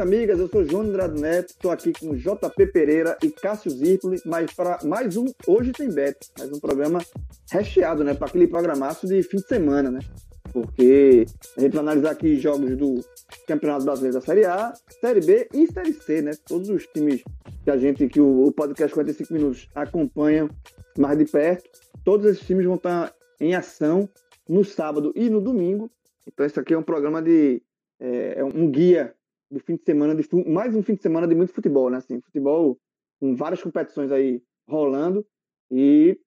Amigas, eu sou João Andrade Neto, estou aqui com JP Pereira e Cássio Zirpoli, mas para mais um Hoje Tem Bet, mais um programa recheado, né, para aquele programaço de fim de semana, né? Porque a gente vai analisar aqui jogos do Campeonato Brasileiro da Série A, Série B e Série C, né? Todos os times que a gente, que o, o podcast 45 Minutos acompanha mais de perto, todos esses times vão estar em ação no sábado e no domingo. Então, isso aqui é um programa de. É, é um guia do fim de semana, de, mais um fim de semana de muito futebol, né? Assim, futebol com várias competições aí rolando e,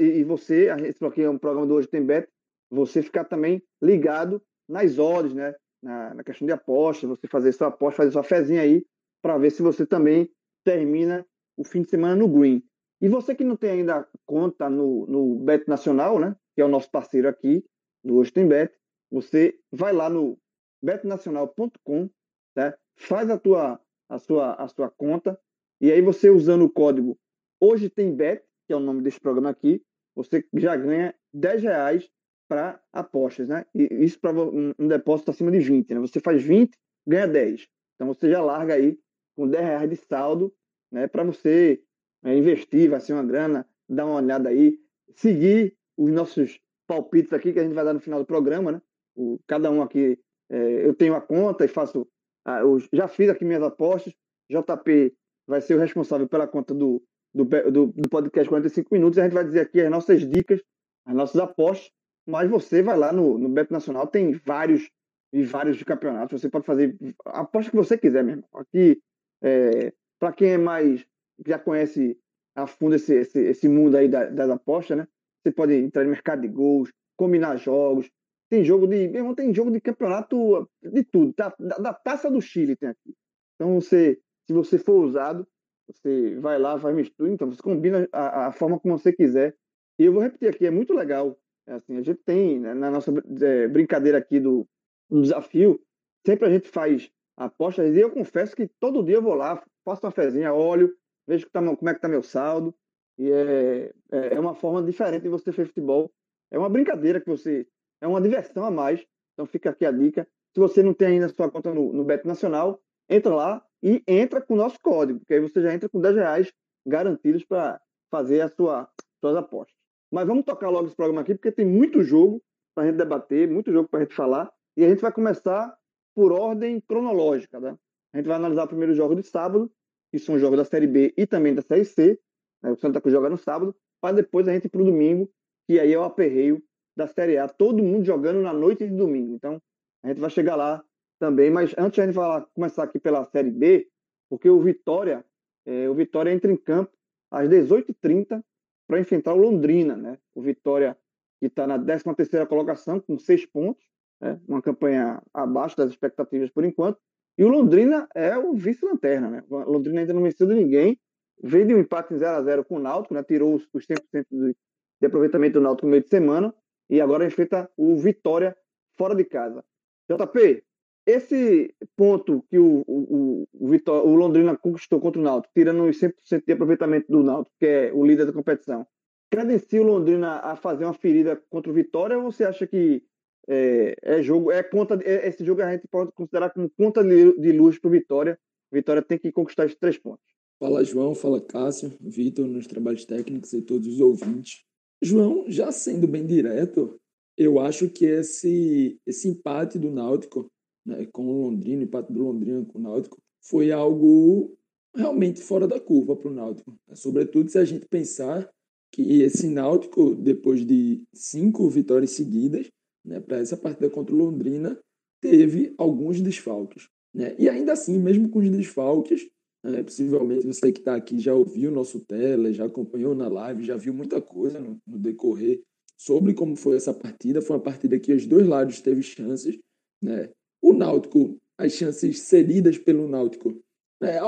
e você, esse aqui é um programa do Hoje Tem Bet, você ficar também ligado nas odds, né? Na, na questão de aposta, você fazer sua aposta, fazer sua fezinha aí para ver se você também termina o fim de semana no green. E você que não tem ainda conta no, no Bet Nacional, né? Que é o nosso parceiro aqui do Hoje Tem Bet, você vai lá no betnacional.com né? Faz a tua, a sua, a sua conta e aí você usando o código Hoje Tem Bet, que é o nome desse programa aqui, você já ganha 10 reais para apostas, né? E isso para um, depósito acima de 20, né? Você faz 20, ganha 10. Então você já larga aí com 10 reais de saldo, né? Para você é, investir, vai ser uma grana, dar uma olhada aí, seguir os nossos palpites aqui que a gente vai dar no final do programa, né? O, cada um aqui, é, eu tenho a conta e faço eu já fiz aqui minhas apostas. JP vai ser o responsável pela conta do, do, do, do podcast 45 Minutos. A gente vai dizer aqui as nossas dicas, as nossas apostas. Mas você vai lá no, no Beto Nacional, tem vários e vários de campeonatos. Você pode fazer a aposta que você quiser mesmo. Aqui, é, para quem é mais, já conhece a fundo esse, esse, esse mundo aí das, das apostas, né? Você pode entrar no mercado de gols, combinar jogos, tem jogo de. Meu tem jogo de campeonato de tudo. Tá? Da, da, taça do Chile tem aqui. Então você, se você for usado, você vai lá, vai misturar, então você combina a, a, forma como você quiser. E eu vou repetir aqui, é muito legal. É assim, a gente tem, né, na nossa é, brincadeira aqui do, do, desafio, sempre a gente faz apostas, e eu confesso que todo dia eu vou lá, faço uma fezinha, olho, vejo tá, como é que tá meu saldo. E é, é, é uma forma diferente de você fazer futebol. É uma brincadeira que você é uma diversão a mais. Então fica aqui a dica. Se você não tem ainda sua conta no, no Beto Nacional, entra lá e entra com o nosso código, porque aí você já entra com 10 reais garantidos para fazer as sua, suas apostas. Mas vamos tocar logo esse programa aqui, porque tem muito jogo para a gente debater, muito jogo para a gente falar. E a gente vai começar por ordem cronológica. Né? A gente vai analisar o primeiro jogo de sábado, que são os jogos da Série B e também da Série C. Né? O Santa Cruz joga no sábado, para depois a gente ir para o domingo, que aí é o aperreio da Série A, todo mundo jogando na noite de domingo. Então, a gente vai chegar lá também, mas antes a gente vai começar aqui pela Série B, porque o Vitória, é, o Vitória entra em campo às 18h30 para enfrentar o Londrina, né? O Vitória que está na 13ª colocação com seis pontos, né? uma campanha abaixo das expectativas por enquanto, e o Londrina é o vice-lanterna, né? O Londrina ainda não venceu de ninguém, veio de um empate em 0 a 0 com o Náutico, né? Tirou os, os 100% de, de aproveitamento do Náutico no meio de semana, e agora enfrenta o Vitória fora de casa. JP, esse ponto que o, o, o, Vitória, o Londrina conquistou contra o Náutico, tirando os 100% de aproveitamento do Náutico, que é o líder da competição, credencia o Londrina a fazer uma ferida contra o Vitória ou você acha que é, é jogo, é conta, é, esse jogo a gente pode considerar como conta de, de luz para o Vitória? Vitória tem que conquistar esses três pontos. Fala João, fala Cássio, Vitor nos trabalhos técnicos e todos os ouvintes. João, já sendo bem direto, eu acho que esse, esse empate do Náutico né, com o Londrina, o empate do Londrina com o Náutico, foi algo realmente fora da curva para o Náutico. Né? Sobretudo se a gente pensar que esse Náutico, depois de cinco vitórias seguidas, né, para essa partida contra o Londrina, teve alguns desfalques. Né? E ainda assim, mesmo com os desfalques, é, possivelmente você que está aqui já ouviu o nosso tele, já acompanhou na live, já viu muita coisa no, no, decorrer sobre como foi essa partida. Foi uma partida que os dois lados teve chances. Né? O Náutico, as chances cedidas pelo Náutico, né?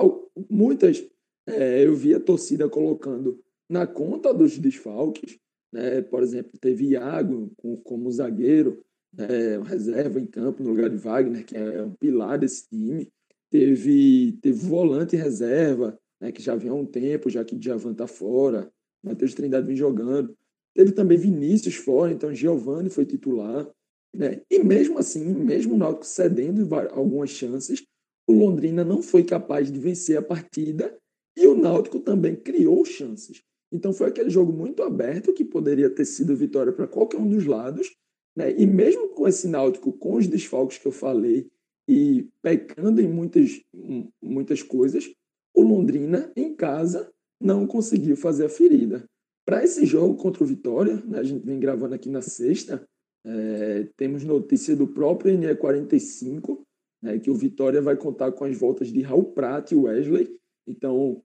muitas é, eu vi a torcida colocando na conta dos desfalques. Né? Por exemplo, teve Iago como, como zagueiro, né? reserva em campo no lugar de Wagner, que é, é um pilar desse time teve, teve volante reserva, né, que já vem há um tempo, já que Djavan está fora, Matheus Trindade vem jogando. Teve também Vinícius fora, então Giovani foi titular. Né? E mesmo assim, mesmo o Náutico cedendo algumas chances, o Londrina não foi capaz de vencer a partida e o Náutico também criou chances. Então foi aquele jogo muito aberto que poderia ter sido vitória para qualquer um dos lados. Né? E mesmo com esse Náutico, com os desfalques que eu falei, e pecando em muitas, muitas coisas, o Londrina, em casa, não conseguiu fazer a ferida. Para esse jogo contra o Vitória, né, a gente vem gravando aqui na sexta, é, temos notícia do próprio NE45, né, que o Vitória vai contar com as voltas de Raul Prata e Wesley. Então,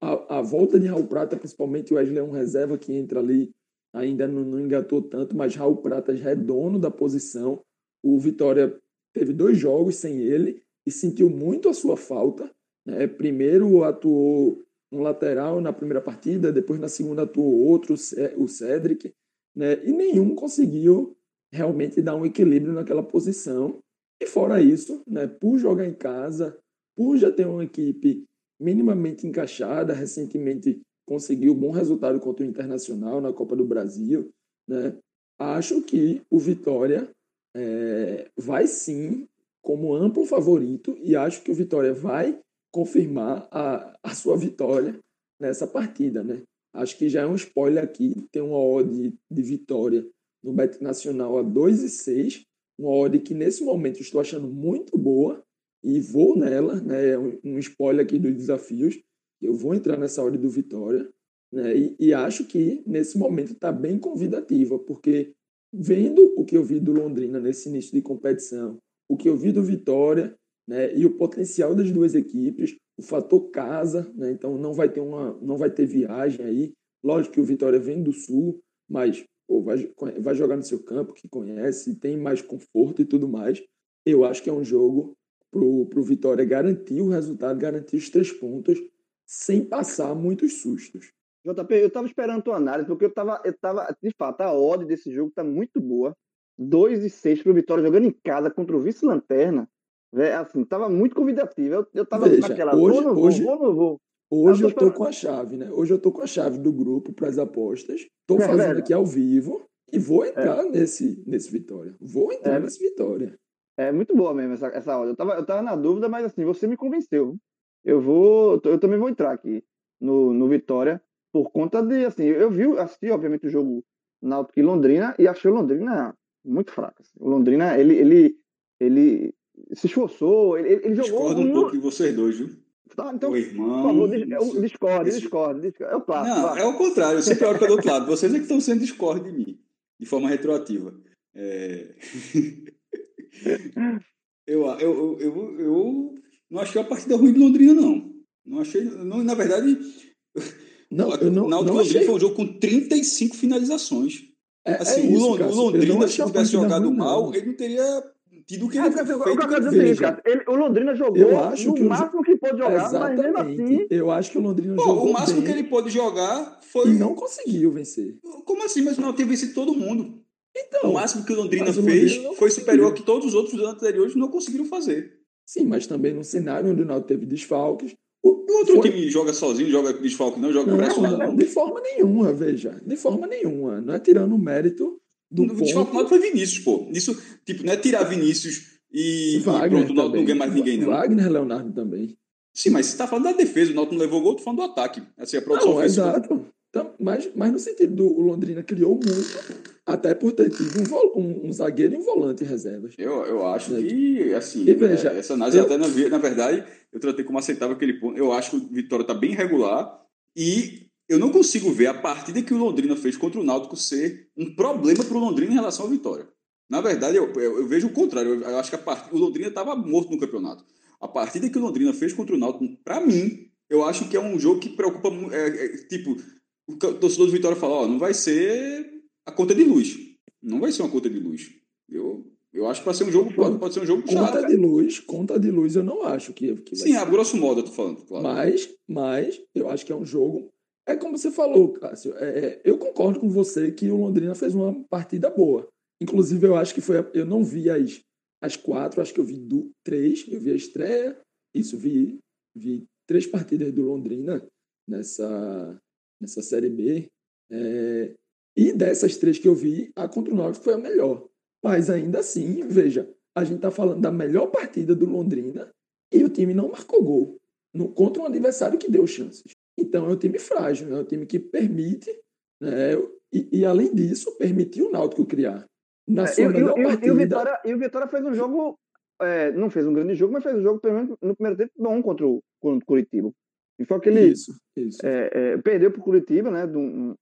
a, a volta de Raul Prata, principalmente o Wesley é um reserva que entra ali, ainda não, não engatou tanto, mas Raul Prata já é dono da posição. O Vitória teve dois jogos sem ele e sentiu muito a sua falta. Né? Primeiro atuou um lateral na primeira partida, depois na segunda atuou outro, o Cedric, né? e nenhum conseguiu realmente dar um equilíbrio naquela posição. E fora isso, né, por jogar em casa, por já ter uma equipe minimamente encaixada, recentemente conseguiu um bom resultado contra o Internacional na Copa do Brasil, né, acho que o Vitória é, vai sim como amplo favorito e acho que o Vitória vai confirmar a, a sua vitória nessa partida, né? Acho que já é um spoiler aqui, tem uma odd de vitória no Bet Nacional a 2,6, uma odd que nesse momento estou achando muito boa e vou nela, né? É um, um spoiler aqui dos desafios, eu vou entrar nessa odd do Vitória, né? E, e acho que nesse momento está bem convidativa, porque vendo o que eu vi do Londrina nesse início de competição, o que eu vi do Vitória, né, e o potencial das duas equipes, o fator casa, né, então não vai ter uma, não vai ter viagem aí. Lógico que o Vitória vem do Sul, mas vai, vai jogar no seu campo, que conhece, tem mais conforto e tudo mais. Eu acho que é um jogo pro, pro Vitória garantir o resultado, garantir os três pontos, sem passar muitos sustos. JP, eu estava esperando tua análise, porque eu estava, eu tava, de fato, a odd desse jogo está muito boa. 2 e 6 para o Vitória jogando em casa contra o vice-lanterna. Assim, estava muito convidativo. Eu, eu tava Veja, naquela, hoje, vou, não vou, hoje, vou, não vou. Hoje eu, estou com a chave, né? Hoje eu estou com a chave do grupo para as apostas. Estou é, fazendo aqui ao vivo e vou entrar é. nesse, nesse Vitória. Vou entrar é. nesse Vitória. É muito boa mesmo essa, essa odd. Eu estava eu tava na dúvida, mas assim, você me convenceu. Eu vou, eu também vou entrar aqui no, no Vitória por conta de, assim, eu vi, assisti, obviamente, o jogo Náutico e Londrina e achei o Londrina muito fraco. Assim. O Londrina, ele, ele, ele se esforçou, ele, ele jogou... Discordo um pouco de vocês dois, viu? Tá, então, o irmão, por favor, discorde, discorde, É o clássico. Não, é o contrário, eu sempre olho para o outro lado. Vocês é que estão sendo discorde de mim, de forma retroativa. É... eu, eu, eu, eu, eu não achei a partida ruim de Londrina, não. Não achei. Não, na verdade, não, eu não, Náutico não achei... foi um jogo com 35 finalizações. É, assim, é isso, o, Londrina, se tivesse jogado ruim, mal, não. ele não teria tido o que ele fez. O que o Londrina jogou eu acho no que máximo que pôde jogar, Exatamente. mas mesmo assim... Eu acho que o Londrina Pô, jogou O máximo bem. que ele pôde jogar foi... E não conseguiu vencer. Como assim? Mas não teve vencido todo mundo. Então, o máximo que o Londrina fez o foi superior ao que todos os outros anteriores não conseguiram fazer. Sim, mas também no cenário onde o Náutico teve desfalques, o outro foi... time joga sozinho, joga desfalque, não joga pressionado. Não, de forma nenhuma, veja. De forma nenhuma. Não é tirando o mérito do. O desfalque foi Vinícius, pô. Isso, tipo, não é tirar Vinícius e, Wagner e pronto, não, não ganha mais ninguém, não. Wagner Leonardo também. Sim, mas você tá falando da defesa, o Náutico não levou gol, tô falando do ataque. Assim, a produção não, exato. Então, mas, mas no sentido do Londrina criou muito, até por ter tido um, um, um zagueiro e um volante em reservas. Eu, eu acho né? que, assim, e veja, é, essa análise eu, até, na, na verdade, eu tratei como aceitável aquele ponto. Eu acho que o Vitória está bem regular e eu não consigo ver a partida que o Londrina fez contra o Náutico ser um problema para o Londrina em relação à Vitória. Na verdade, eu, eu, eu vejo o contrário. Eu, acho que a part... o Londrina estava morto no campeonato. A partida que o Londrina fez contra o Náutico, para mim, eu acho que é um jogo que preocupa. É, é, tipo, o torcedor do Vitória fala: ó, não vai ser a conta de luz. Não vai ser uma conta de luz. Eu, eu acho que pode ser um jogo, pode, pode ser um jogo Conta chato. de luz, conta de luz, eu não acho que, que Sim, a grosso modo eu tô falando, claro. Mas, mas eu acho que é um jogo. É como você falou, Cássio. É, é, eu concordo com você que o Londrina fez uma partida boa. Inclusive, eu acho que foi. Eu não vi as, as quatro, acho que eu vi do, três. Eu vi a estreia, isso, vi, vi três partidas do Londrina nessa, nessa Série B. É, e dessas três que eu vi, a contra o Náutico foi a melhor. Mas ainda assim, veja, a gente está falando da melhor partida do Londrina e o time não marcou gol no, contra um adversário que deu chances. Então é um time frágil, é um time que permite, né, e, e além disso, permitiu o Náutico criar. Na é, sua melhor partida... e, o Vitória, e o Vitória fez um jogo, é, não fez um grande jogo, mas fez um jogo, pelo menos no primeiro tempo, bom contra o, contra o Curitiba. E foi aquele. Isso, isso. É, é, perdeu para o Curitiba, né? De, um,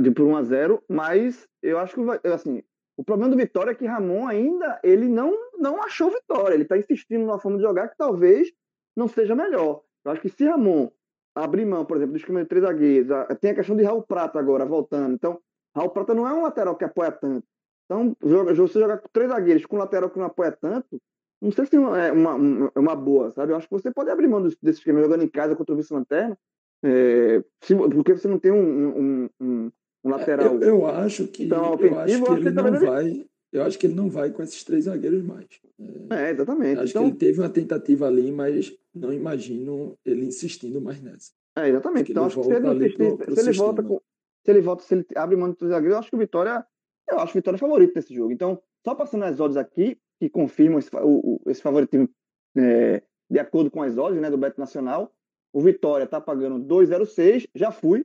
de, por 1 a 0 mas eu acho que assim, o problema do Vitória é que Ramon ainda ele não, não achou Vitória. Ele está insistindo numa forma de jogar que talvez não seja melhor. Eu acho que se Ramon abrir mão, por exemplo, do esquema de três zagueiros, tem a questão de Raul Prata agora voltando. Então, Raul Prata não é um lateral que apoia tanto. Então, você jogar com três zagueiros com um lateral que não apoia tanto, não sei se é uma, uma, uma boa, sabe? Eu acho que você pode abrir mão desse esquema jogando em casa contra o vice-lanterna, é, porque você não tem um, um, um, um lateral. Eu, eu, acho que, então, eu acho que ele não vai. Eu acho que ele não vai com esses três zagueiros mais. É, é exatamente. Acho então, que ele teve uma tentativa ali, mas não imagino ele insistindo mais nessa. É, exatamente. Então, acho que se ele, pro, pro se ele volta com. Se ele volta, se ele abre mão dos zagueiros, eu acho que o Vitória. Eu acho o Vitória favorito nesse jogo. Então, só passando as odds aqui, que confirmam esse, o, esse favoritismo é, de acordo com as odds né, do Beto Nacional, o Vitória está pagando 2,06. Já fui.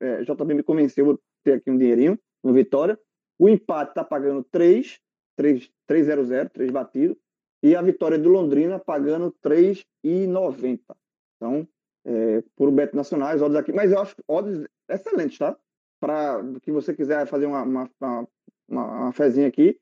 É, JB me convenceu, vou ter aqui um dinheirinho no Vitória. O empate está pagando 3, 3, 3,00, 3 batido. E a vitória do Londrina pagando 3,90. Então, é, por Beto Nacional, as odds aqui. Mas eu acho odds excelentes, tá? Para que você quiser fazer uma, uma, uma, uma fezinha aqui.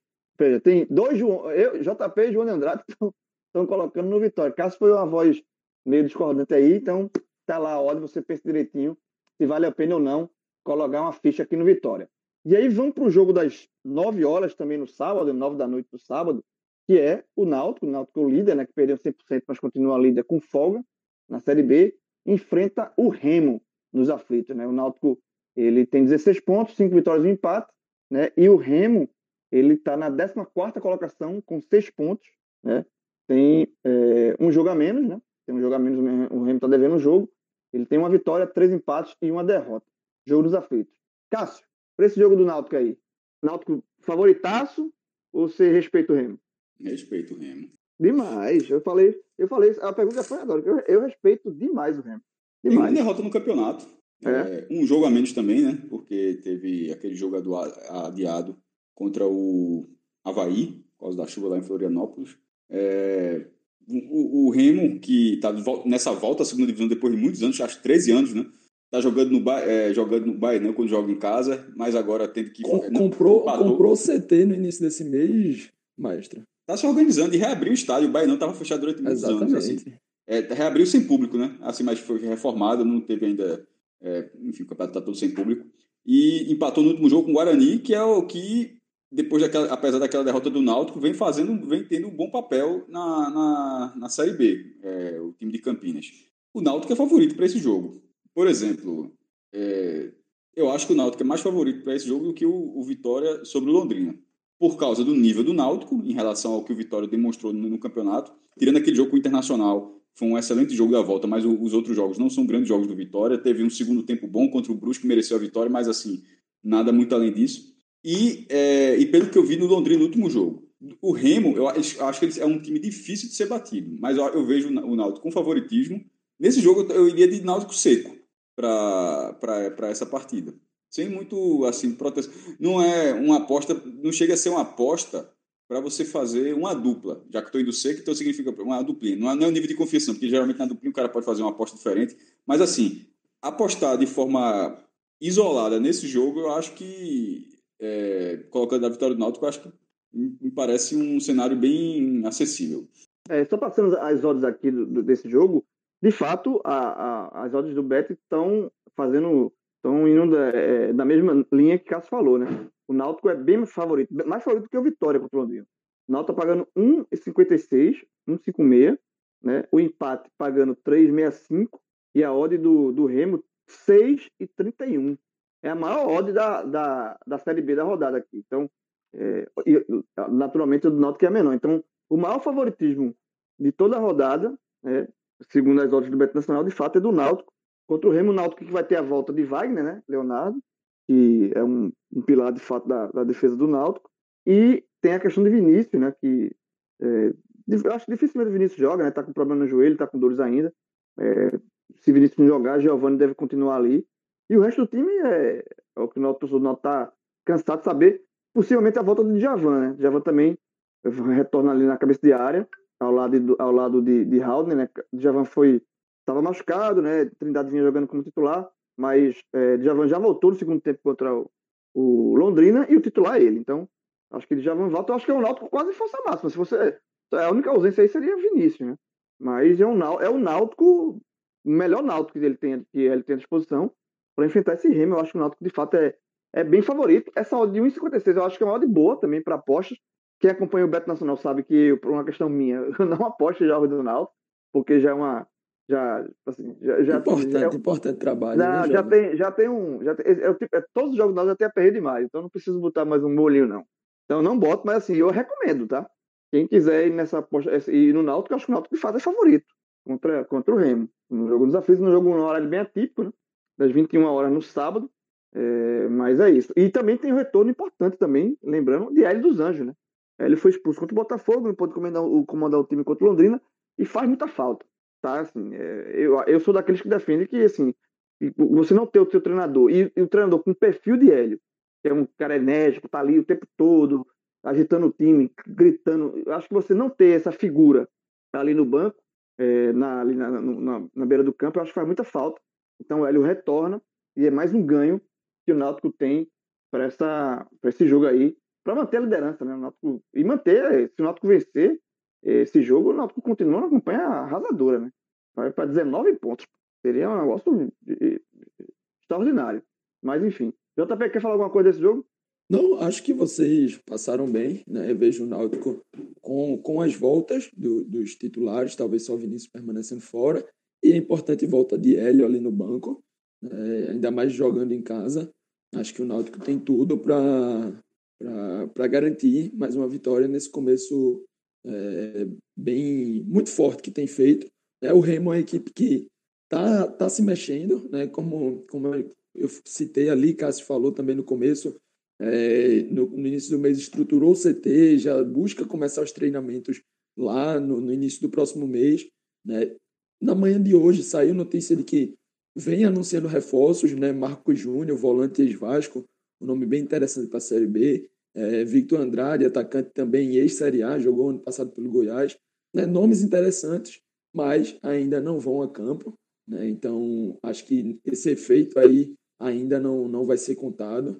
Tem dois João, eu, JP e João Andrade estão colocando no Vitória. Caso foi uma voz meio discordante aí, então tá lá a ordem, você pensa direitinho se vale a pena ou não colocar uma ficha aqui no Vitória. E aí vamos para o jogo das 9 horas também no sábado, 9 da noite do sábado, que é o Náutico, o Náutico é líder, né, que perdeu 100%, mas continua líder com folga na Série B, enfrenta o Remo nos aflitos, né? O Náutico, ele tem 16 pontos, 5 vitórias e um empate, né? E o Remo, ele está na 14ª colocação com 6 pontos, né? Tem é, um jogo a menos, né? Tem um jogo a menos, o Remo está devendo um jogo. Ele tem uma vitória, três empates e uma derrota. Jogo dos aflitos. Cássio, para esse jogo do Náutico aí, Náutico favoritaço ou você respeita o Remo? Respeito o Remo. Demais. Eu falei, eu falei, a pergunta foi agora. Eu, eu respeito demais o Remo. Demais. Tem uma derrota no campeonato. É. É, um jogo a menos também, né? Porque teve aquele jogador adiado contra o Havaí, por causa da chuva lá em Florianópolis. É, o, o, Remo, que está nessa volta à segunda divisão depois de muitos anos, acho 13 anos, né? Tá jogando no, é, jogando no Bahia, quando joga em casa, mas agora tendo que. Com, comprou, comprou o CT no início desse mês, maestro. Tá se organizando e reabriu o estádio. O Bahia não estava fechado durante muitos Exatamente. anos. Assim. É, reabriu sem público, né? Assim, mas foi reformado, não teve ainda. É, enfim, o campeonato está todo sem público. E empatou no último jogo com o Guarani, que é o que, depois daquela, apesar daquela derrota do Náutico, vem fazendo, vem tendo um bom papel na, na, na Série B, é, o time de Campinas. O Náutico é favorito para esse jogo. Por exemplo, é, eu acho que o Náutico é mais favorito para esse jogo do que o, o, Vitória sobre o Londrina. Por causa do nível do Náutico, em relação ao que o Vitória demonstrou no, no campeonato. Tirando aquele jogo com o Internacional, foi um excelente jogo da volta, mas o, os outros jogos não são grandes jogos do Vitória. Teve um segundo tempo bom contra o Brusque, que mereceu a vitória, mas assim, nada muito além disso. E, é, e pelo que eu vi no Londrina no último jogo, o Remo, eu acho que é um time difícil de ser batido, mas eu, eu vejo o Náutico com favoritismo. Nesse jogo eu iria de Náutico seco para essa partida. Sem muito assim proteção. Não é uma aposta, não chega a ser uma aposta para você fazer uma dupla. Já que estou indo seco, então significa uma duplinha. Não é, não é um nível de confiança, porque geralmente na duplinha o cara pode fazer uma aposta diferente. Mas assim, apostar de forma isolada nesse jogo, eu acho que, é, colocando a vitória do Náutico, acho que me parece um cenário bem acessível. É, só passando as odds aqui do, do, desse jogo, de fato, a, a, as odds do Bet estão fazendo, estão indo da, é, da mesma linha que Cássio falou, né? O Náutico é bem favorito, mais favorito que o Vitória contra o Londrina. O Náutico tá pagando 1,56, 1,56, né? O empate pagando 3,65 e a odd do, do Remo 6,31. É a maior odd da, da, da Série B da rodada aqui. Então, é, naturalmente o do Náutico é menor. Então, o maior favoritismo de toda a rodada, né, segundo as odds do Beto Nacional, de fato é do Náutico. Contra o Remo, o Náutico que vai ter a volta de Wagner, né, Leonardo, que é um, um pilar de fato da, da, defesa do Náutico. E tem a questão de Vinícius, né, que é, eu acho dificilmente o Vinícius joga, né, tá com problema no joelho, tá com dores ainda. É, se Vinícius não jogar, Giovanni deve continuar ali. E o resto do time é, é o que o Náutico está cansado de saber. Possivelmente a volta do Djavan, né? Djavan também retorna ali na cabeça de área, ao lado de, ao lado de, de Haldner, né? Djavan foi estava machucado, né? Trindade vinha jogando como titular, mas é, Djavan já voltou no segundo tempo contra o, o Londrina e o titular é ele. Então, acho que Djavan volta. Eu acho que é um Náutico quase força máxima. Se você a única ausência aí seria Vinícius, né? Mas é um é um Náutico o melhor Náutico que ele tem que ele tem à disposição para enfrentar esse Remo. Eu acho que o Náutico de fato é é bem favorito. Essa odd de 1,56 eu acho que é uma odd boa também para apostas. Quem acompanha o Beto Nacional sabe que, por uma questão minha, eu não aposto em jogos do Náutico, porque já é uma. Já, assim, já, já, importante, já, importante trabalho. Já, né, já, tem, já tem um. Já tem, é, tipo, é, todos os jogos do Náutico já tem aperreio demais, então não preciso botar mais um bolinho, não. Então não boto, mas assim, eu recomendo, tá? Quem quiser ir nessa aposta, ir no Náutico, eu acho que o Náutico de fato é favorito contra, contra o Remo. No jogo dos aflitos, no jogo numa hora bem atípico, né? Das 21 horas no sábado. É, mas é isso. E também tem um retorno importante também, lembrando, de Hélio dos Anjos, né? Ele foi expulso contra o Botafogo, não pôde comandar o, comandar o time contra o Londrina e faz muita falta, tá? Assim, é, eu, eu sou daqueles que defendem que, assim, você não ter o seu treinador e, e o treinador com perfil de Hélio, que é um cara enérgico, tá ali o tempo todo, agitando o time, gritando. Eu acho que você não ter essa figura ali no banco, é, na, ali na, na, na, beira do campo, eu acho que faz muita falta. Então o Hélio retorna e é mais um ganho que o Náutico tem para esse jogo aí, para manter a liderança, né? O Náutico, e manter, se o Náutico vencer esse jogo, o Náutico continua na campanha arrasadora, né? Vai para 19 pontos. Seria um negócio extraordinário. Mas enfim. JP, quer falar alguma coisa desse jogo? Não, acho que vocês passaram bem, né? Eu vejo o Náutico com, com as voltas do, dos titulares, talvez só o Vinícius permanecendo fora, e a importante volta de Hélio ali no banco, né? ainda mais jogando em casa. Acho que o Náutico tem tudo para garantir mais uma vitória nesse começo é, bem muito forte que tem feito. É, o Remo é uma equipe que tá, tá se mexendo, né? como, como eu citei ali, Cássio falou também no começo, é, no, no, início do mês estruturou o CT, já busca começar os treinamentos lá no, no início do próximo mês. Né? Na manhã de hoje saiu notícia de que vem anunciando reforços, né? Marcos Júnior, volante ex-Vasco, um nome bem interessante para a Série B. É, Victor Andrade, atacante também ex-Série A, jogou ano passado pelo Goiás. Né? Nomes interessantes, mas ainda não vão a campo. Né? Então, acho que esse efeito aí ainda não, não vai ser contado.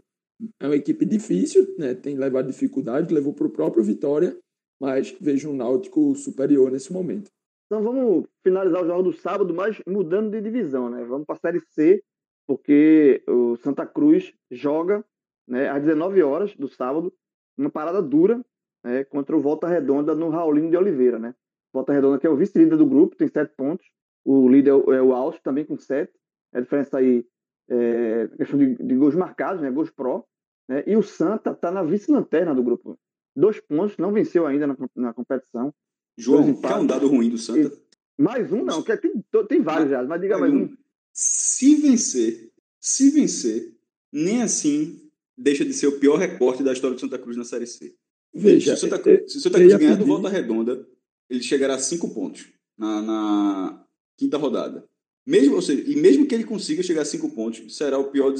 É uma equipe difícil, né? tem levado dificuldade, levou para o próprio Vitória, mas vejo um Náutico superior nesse momento. Então vamos finalizar o jogo do sábado, mas mudando de divisão, né? Vamos para a Série C, porque o Santa Cruz joga né, às 19 horas do sábado, uma parada dura né, contra o Volta Redonda no Raulino de Oliveira, né? Volta Redonda que é o vice-líder do grupo, tem sete pontos. O líder é o Alto, também com sete. A diferença aí é questão de, de gols marcados, né? Gols pró. Né? E o Santa está na vice-lanterna do grupo. Dois pontos, não venceu ainda na, na competição. João, quer um dado ruim do Santa? Mais um não, que tem, tem vários já, mas diga mais um. Se vencer, se vencer, nem assim deixa de ser o pior recorte da história do Santa Cruz na Série C. Veja, se o Santa Cruz, se o Santa Cruz ganhar do Volta Redonda, ele chegará a cinco pontos na, na quinta rodada. Mesmo, ou seja, e mesmo que ele consiga chegar a cinco pontos, será o pior,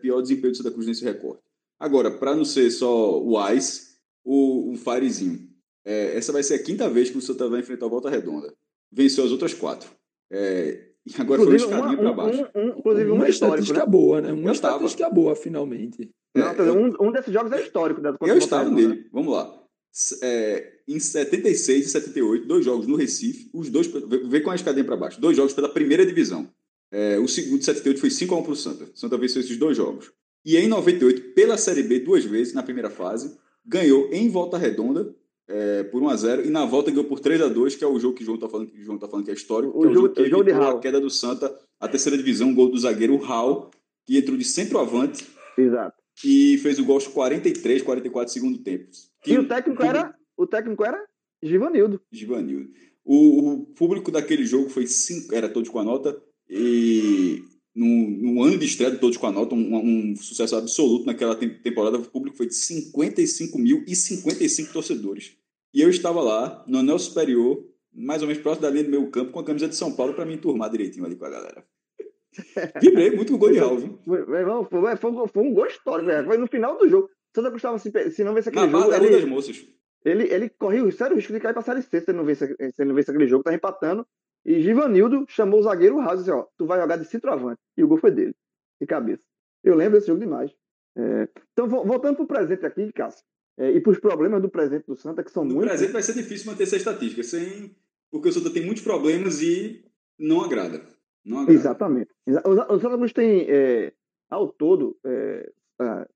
pior desempenho do Santa Cruz nesse recorte. Agora, para não ser só o Ice, o, o Firezinho. É, essa vai ser a quinta vez que o Santa vai enfrentar a Volta Redonda. Venceu as outras quatro. É, e agora inclusive, foi um escadinho para baixo. Um, um, inclusive, uma, uma estatística né? boa, né? Uma estatística boa, finalmente. Não, é, um, um desses jogos é histórico. Né? Eu estava nele. Vamos lá. é, em 76 e 78, dois jogos no Recife, os dois, vê com a escadinha para baixo, dois jogos pela primeira divisão. É, o segundo de 78 foi 5 a 1 para o Santa. O Santa venceu esses dois jogos. E em 98, pela Série B, duas vezes, na primeira fase, ganhou em volta redonda é, por 1 a 0 e na volta ganhou por 3 a 2 que é o jogo que o João está falando, que o João tá falando que é histórico, o, é o jogo, que jogo de a queda do Santa, a terceira divisão, um gol do zagueiro Raul, que entrou de centroavante. Exato. E fez o gol aos 43, 44 segundo tempo. E o técnico era o técnico era Givanildo. Givanildo. O, o público daquele jogo foi cinco, era todos com a nota e no, no ano de estreia de todos com a nota, um, um sucesso absoluto naquela temporada, o público foi de 55 mil e 55 torcedores. E eu estava lá, no anel superior, mais ou menos próximo da linha do meu campo, com a camisa de São Paulo para me enturmar direitinho ali com a galera. Vibrei muito com o gol de viu? Foi, foi, foi, foi, um gol histórico, velho. Foi no final do jogo. Santa Gustavo, se, se não vê aquele Na jogo. Ele, das moças. Ele, ele correu o sério risco de cair para a Série C se ele não vê se ele não vê aquele jogo, tá empatando. E Givanildo chamou o zagueiro Raul e disse: Ó, tu vai jogar de centroavante. E o gol foi dele, de cabeça. Eu lembro desse jogo demais. É, então, voltando para o presente aqui, Cássio, é, e para os problemas do presente do Santa, que são no muitos. No presente vai ser difícil manter essa estatística, sem... porque o Santa tem muitos problemas e não agrada. Não agrada. Exatamente. O Santa Cruz tem, é, ao todo, é,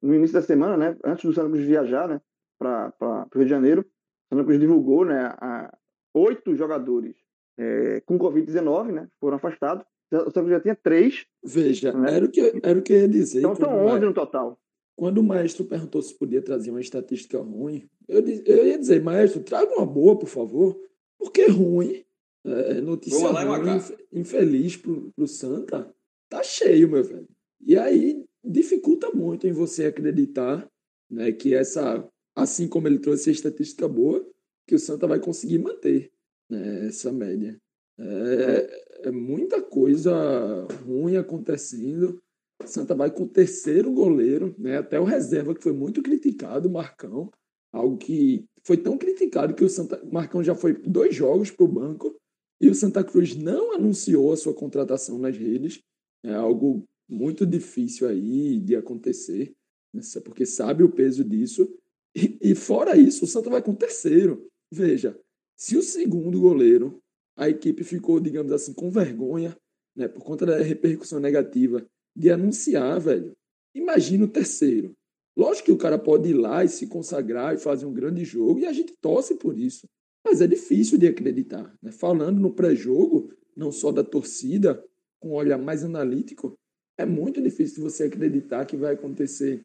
no início da semana, né, antes do Santa Cruz viajar né, para o Rio de Janeiro, o Santa Cruz divulgou né, a, oito jogadores é, com Covid-19, né? Foram afastados. O Santa já tinha três. Veja, né? era, o que, era o que eu ia dizer. Então são 11 no total. Quando o maestro perguntou se podia trazer uma estatística ruim, eu, eu ia dizer, maestro, traga uma boa, por favor. Porque ruim, é, notícia ruim, infeliz pro, pro Santa, tá cheio, meu velho. E aí dificulta muito em você acreditar né, que essa, assim como ele trouxe a estatística boa, que o Santa vai conseguir manter né, essa média. É, é, muita coisa ruim acontecendo. Santa vai com o terceiro goleiro, né, até o reserva, que foi muito criticado, o Marcão. Algo que foi tão criticado que o Santa Marcão já foi dois jogos para o banco e o Santa Cruz não anunciou a sua contratação nas redes. É algo muito difícil aí de acontecer, né, porque sabe o peso disso. E, e fora isso, o Santa vai com o terceiro. Veja, se o segundo goleiro, a equipe ficou, digamos assim, com vergonha, né, por conta da repercussão negativa de anunciar, velho. Imagina o terceiro. Lógico que o cara pode ir lá e se consagrar e fazer um grande jogo, e a gente torce por isso. Mas é difícil de acreditar. Né? Falando no pré-jogo, não só da torcida, com um olhar mais analítico, é muito difícil você acreditar que vai acontecer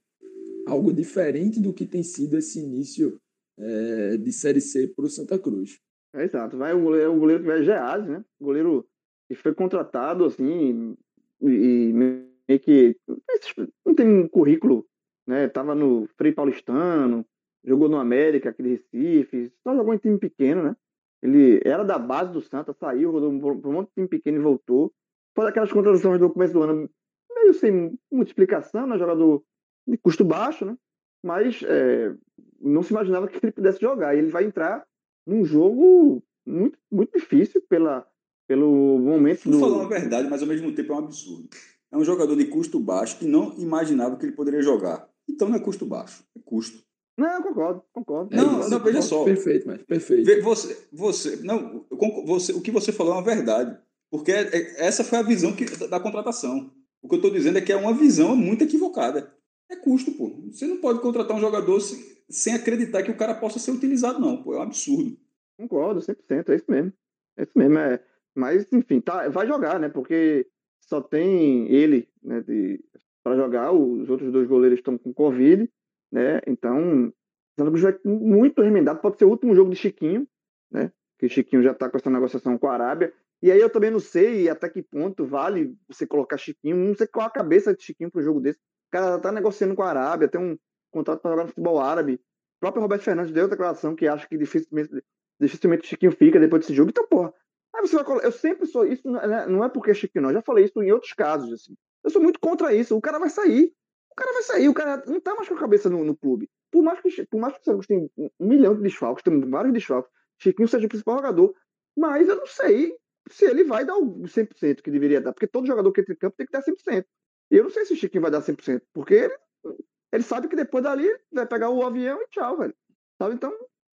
algo diferente do que tem sido esse início é, de Série C para o Santa Cruz. É, exato. Vai o goleiro, o goleiro que vai Gease, né? O goleiro que foi contratado, assim, e, e meio que não tem um currículo, né? Tava no Frei Paulistano, jogou no América, aquele Recife, só jogou em time pequeno, né? Ele era da base do Santa, saiu, rodou para um monte de time pequeno e voltou. Foi daquelas contratações do começo do ano, meio sem muita explicação, né? Jogador de custo baixo, né? Mas é, não se imaginava que ele pudesse jogar. E ele vai entrar num jogo muito, muito difícil pela, pelo momento. Não do... falar a verdade, mas ao mesmo tempo é um absurdo. É um jogador de custo baixo que não imaginava que ele poderia jogar. Então não é custo baixo, é custo. Não, concordo, concordo. Não, é não, veja só. Perfeito, mas perfeito. Você, você, não, você, o que você falou é uma verdade. Porque é, é, essa foi a visão que, da, da contratação. O que eu estou dizendo é que é uma visão muito equivocada. É custo, pô. Você não pode contratar um jogador sem, acreditar que o cara possa ser utilizado, não. Pô, é um absurdo. Concordo, 100%. É isso mesmo. É isso mesmo. É... Mas, enfim, tá, vai jogar, né? Porque só tem ele né, de, para jogar. Os outros dois goleiros estão com Covid, né? Então, Santa Cruz vai muito remendado. Pode ser o último jogo de Chiquinho, né? Que Chiquinho já está com essa negociação com a Arábia. E aí eu também não sei até que ponto vale você colocar Chiquinho. Não sei qual a cabeça de Chiquinho um jogo desse cara tá negociando com a Arábia, tem um contrato para jogar no futebol árabe. O próprio Roberto Fernandes deu declaração que acha que dificilmente, dificilmente Chiquinho fica depois desse jogo. Então, porra, aí você vai Eu sempre sou. Isso não é, é porque é Chiquinho, não. Eu já falei isso em outros casos. Assim. Eu sou muito contra isso. O cara vai sair. O cara vai sair. O cara não tá mais com a cabeça no, no clube. Por mais que, por mais que o Santos tenha um milhão de desfalques, tem vários desfalques, Chiquinho seja o principal jogador. Mas eu não sei se ele vai dar o 100% que deveria dar. Porque todo jogador que entra em campo tem que dar 100%. Eu não sei se o Chiquinho vai dar 100%, porque ele, ele sabe que depois dali vai pegar o avião e tchau, velho. Sabe? Então,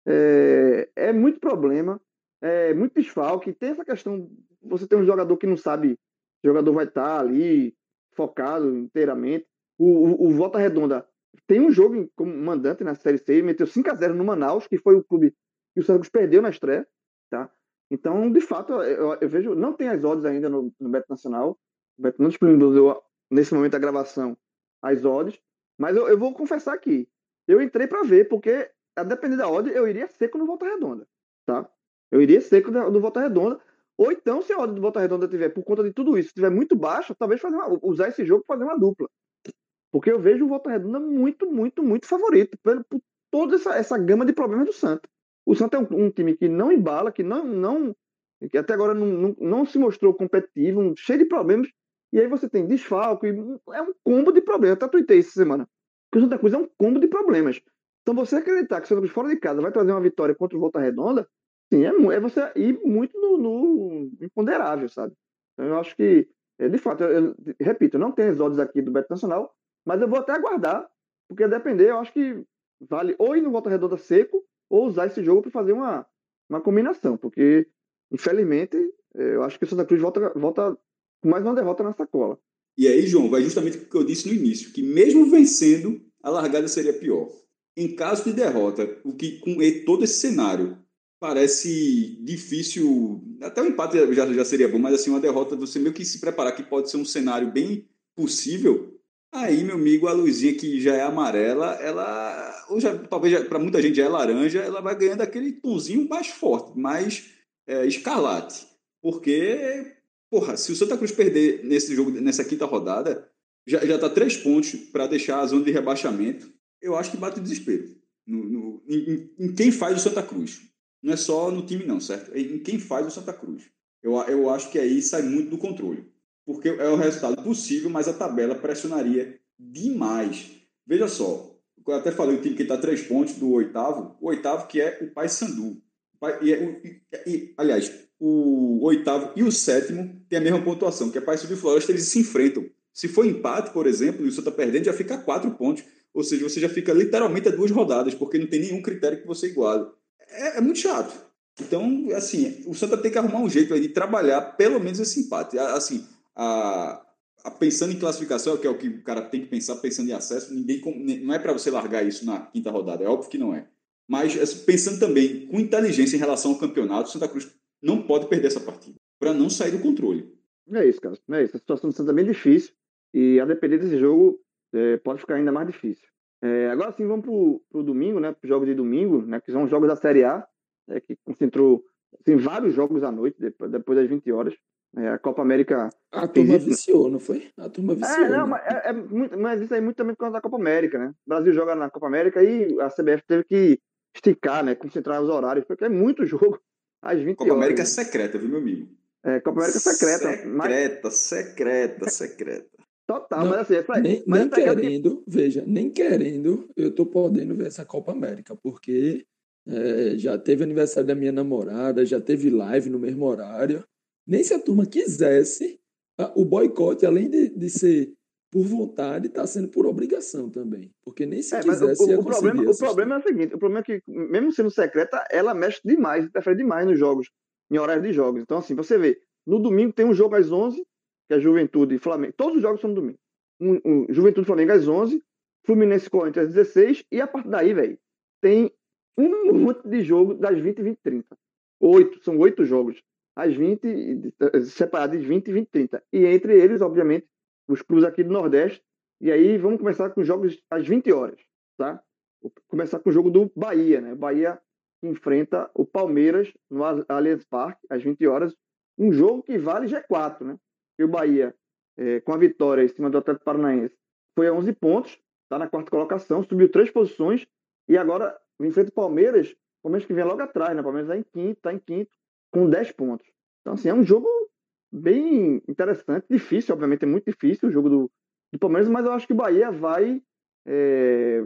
é, é muito problema, é muito desfalque. Tem essa questão, você tem um jogador que não sabe, o jogador vai estar ali focado inteiramente. O, o, o Volta Redonda tem um jogo como mandante na Série C, meteu 5 a 0 no Manaus, que foi o clube que o Santos perdeu na estreia, tá? Então, de fato, eu, eu vejo, não tem as odds ainda no, no Beto Nacional. O Beto não disponibilizou, nesse momento da gravação, as odds. Mas eu, eu vou confessar aqui. Eu entrei para ver, porque, a depender da odd, eu iria seco no Volta Redonda, tá? Eu iria seco do Volta Redonda. Ou então, se a odd do Volta Redonda tiver, por conta de tudo isso, estiver muito baixa, talvez fazer uma, usar esse jogo para fazer uma dupla. Porque eu vejo o Volta Redonda muito, muito, muito favorito por, por toda essa, essa gama de problemas do Santos. O Santos é um, um, time que não embala, que não, não que até agora não, não, não, se mostrou competitivo, um, cheio de problemas. E aí você tem desfalco, é um combo de problemas. Eu até tuitei essa semana. Que o Santa Cruz é um combo de problemas. Então você acreditar que o Santa Cruz fora de casa vai trazer uma vitória contra o Volta Redonda, sim, é, é você ir muito no, no imponderável, sabe? Então eu acho que, é, de fato, eu, eu, repito, não tem as aqui do Beto Nacional, mas eu vou até aguardar, porque a depender, eu acho que vale ou ir no Volta Redonda seco, ou usar esse jogo para fazer uma, uma combinação, porque, infelizmente, é, eu acho que o Santa Cruz volta, volta mais uma derrota na sacola. E aí, João, vai justamente o que eu disse no início, que mesmo vencendo, a largada seria pior. Em caso de derrota, o que com todo esse cenário parece difícil, até o empate já, já seria bom, mas assim, uma derrota, você meio que se preparar que pode ser um cenário bem possível, Aí, meu amigo, a luzinha que já é amarela, ela, ou já, talvez para muita gente já é laranja, ela vai ganhando aquele tonzinho mais forte, mais é, escarlate. Porque, porra, se o Santa Cruz perder nesse jogo, nessa quinta rodada, já, já tá três pontos para deixar a zona de rebaixamento. Eu acho que bate o desespero no, no em, em, quem faz o Santa Cruz. Não é só no time, não, certo? Em quem faz o Santa Cruz. Eu, eu acho que aí sai muito do controle porque é o resultado possível, mas a tabela pressionaria demais. Veja só, eu até falei o time que está três pontos do oitavo, o oitavo que é o Paysandu. E, é, e, aliás, o oitavo e o sétimo têm a mesma pontuação, que é Paysandu e Floresta, eles se enfrentam. Se for empate, por exemplo, e o Santa perdendo, já fica quatro pontos. Ou seja, você já fica literalmente a duas rodadas, porque não tem nenhum critério que você iguale. É, é muito chato. Então, assim, o Santa tem que arrumar um jeito de trabalhar pelo menos esse empate. Assim, a, a, pensando em classificação, que é o que o cara tem que pensar, pensando em acesso, ninguém não é para você largar isso na quinta rodada, é óbvio que não é. Mas assim, pensando também com inteligência em relação ao campeonato, Santa Cruz não pode perder essa partida, para não sair do controle. É isso, cara. É isso. A situação do Santa é bem difícil e a depender desse jogo é, pode ficar ainda mais difícil. É, agora sim, vamos para o domingo, né? Para jogo de domingo, né? Que são jogos da Série A, né, que concentrou assim, vários jogos à noite, depois, depois das 20 horas. É, a Copa América. A turma isso. viciou, não foi? A turma é, viciou. É, não, né? mas, é, é muito, mas, isso aí muito também por causa da Copa América, né? O Brasil joga na Copa América e a CBF teve que esticar, né? Concentrar os horários, porque é muito jogo às 20 Copa horas. América é secreta, viu, meu amigo? É, Copa América secreta. Secreta, mas... secreta, secreta. Total, não, mas assim, é nem, mas nem querendo, que... veja, nem querendo, eu tô podendo ver essa Copa América, porque é, já teve aniversário da minha namorada, já teve live no mesmo horário. Nem se a turma quisesse, o boicote, além de, de ser por vontade, está sendo por obrigação também. Porque nem se é, quisesse. O, o, problema, o problema é o seguinte: o problema é que, mesmo sendo secreta, ela mexe demais, interfere demais nos jogos, em horários de jogos. Então, assim, você vê, no domingo tem um jogo às 11, que é Juventude e Flamengo. Todos os jogos são no domingo. Um, um, Juventude e Flamengo às 11, Fluminense Corinthians às 16, e a partir daí, velho, tem um monte de jogo das 20 e 20 e 30. Oito, são oito jogos às 20, separados de 20 e 20 e 30. E entre eles, obviamente, os clubes aqui do Nordeste. E aí vamos começar com jogos às 20 horas, tá? Vou começar com o jogo do Bahia, né? Bahia enfrenta o Palmeiras no Allianz Parque às 20 horas. Um jogo que vale G4, né? E o Bahia, é, com a vitória em cima do Atlético Paranaense, foi a 11 pontos, está na quarta colocação, subiu três posições e agora enfrenta o Palmeiras. O Palmeiras que vem logo atrás, né? O Palmeiras está em quinto, está em quinto com 10 pontos. Então, assim, é um jogo bem interessante, difícil, obviamente, é muito difícil o jogo do, do Palmeiras, mas eu acho que o Bahia vai, é,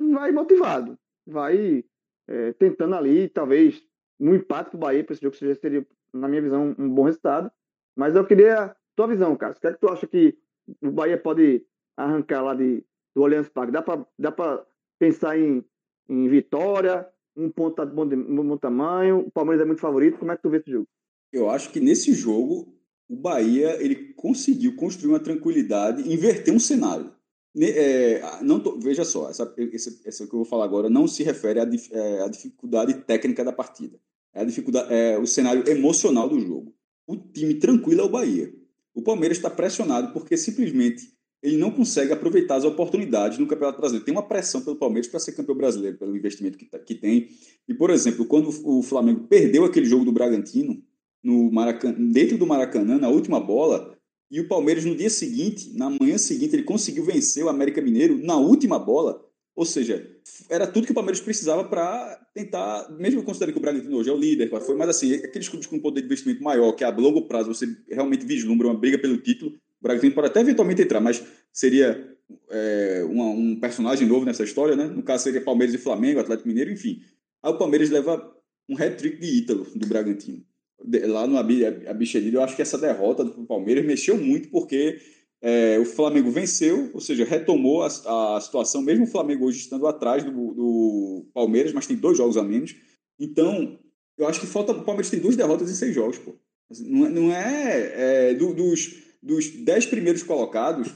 vai motivado, vai é, tentando ali, talvez, um empate para o Bahia para esse jogo seria, seria, na minha visão, um bom resultado. Mas eu queria tua visão, cara. O que é que tu acha que o Bahia pode arrancar lá de, do Allianz Parque? Dá para dá pensar em, em vitória, um ponto tá de bom, de bom tamanho, o Palmeiras é muito favorito. Como é que tu vê esse jogo? Eu acho que nesse jogo o Bahia ele conseguiu construir uma tranquilidade, inverter um cenário. É, não tô, veja só, essa, essa, essa que eu vou falar agora não se refere à, é, à dificuldade técnica da partida. É, a dificuldade, é o cenário emocional do jogo. O time tranquilo é o Bahia. O Palmeiras está pressionado porque simplesmente ele não consegue aproveitar as oportunidades no Campeonato Brasileiro. Tem uma pressão pelo Palmeiras para ser campeão brasileiro, pelo investimento que, tá, que tem. E, por exemplo, quando o Flamengo perdeu aquele jogo do Bragantino, no Maracanã, dentro do Maracanã, na última bola, e o Palmeiras no dia seguinte, na manhã seguinte, ele conseguiu vencer o América Mineiro na última bola. Ou seja, era tudo que o Palmeiras precisava para tentar, mesmo considerando que o Bragantino hoje é o líder, foi, mas assim, aqueles clubes com um poder de investimento maior, que a longo prazo você realmente vislumbra uma briga pelo título, o Bragantino pode até eventualmente entrar, mas seria é, uma, um personagem novo nessa história, né? No caso seria Palmeiras e Flamengo, Atlético Mineiro, enfim. Aí o Palmeiras leva um hat-trick de Ítalo, do Bragantino. Lá no Abichedilho, eu acho que essa derrota do Palmeiras mexeu muito, porque é, o Flamengo venceu, ou seja, retomou a, a, situação, mesmo o Flamengo hoje estando atrás do, do, Palmeiras, mas tem dois jogos a menos. Então, eu acho que falta. O Palmeiras tem duas derrotas em seis jogos, pô. Não, é, não é, é do, dos dos dez primeiros colocados,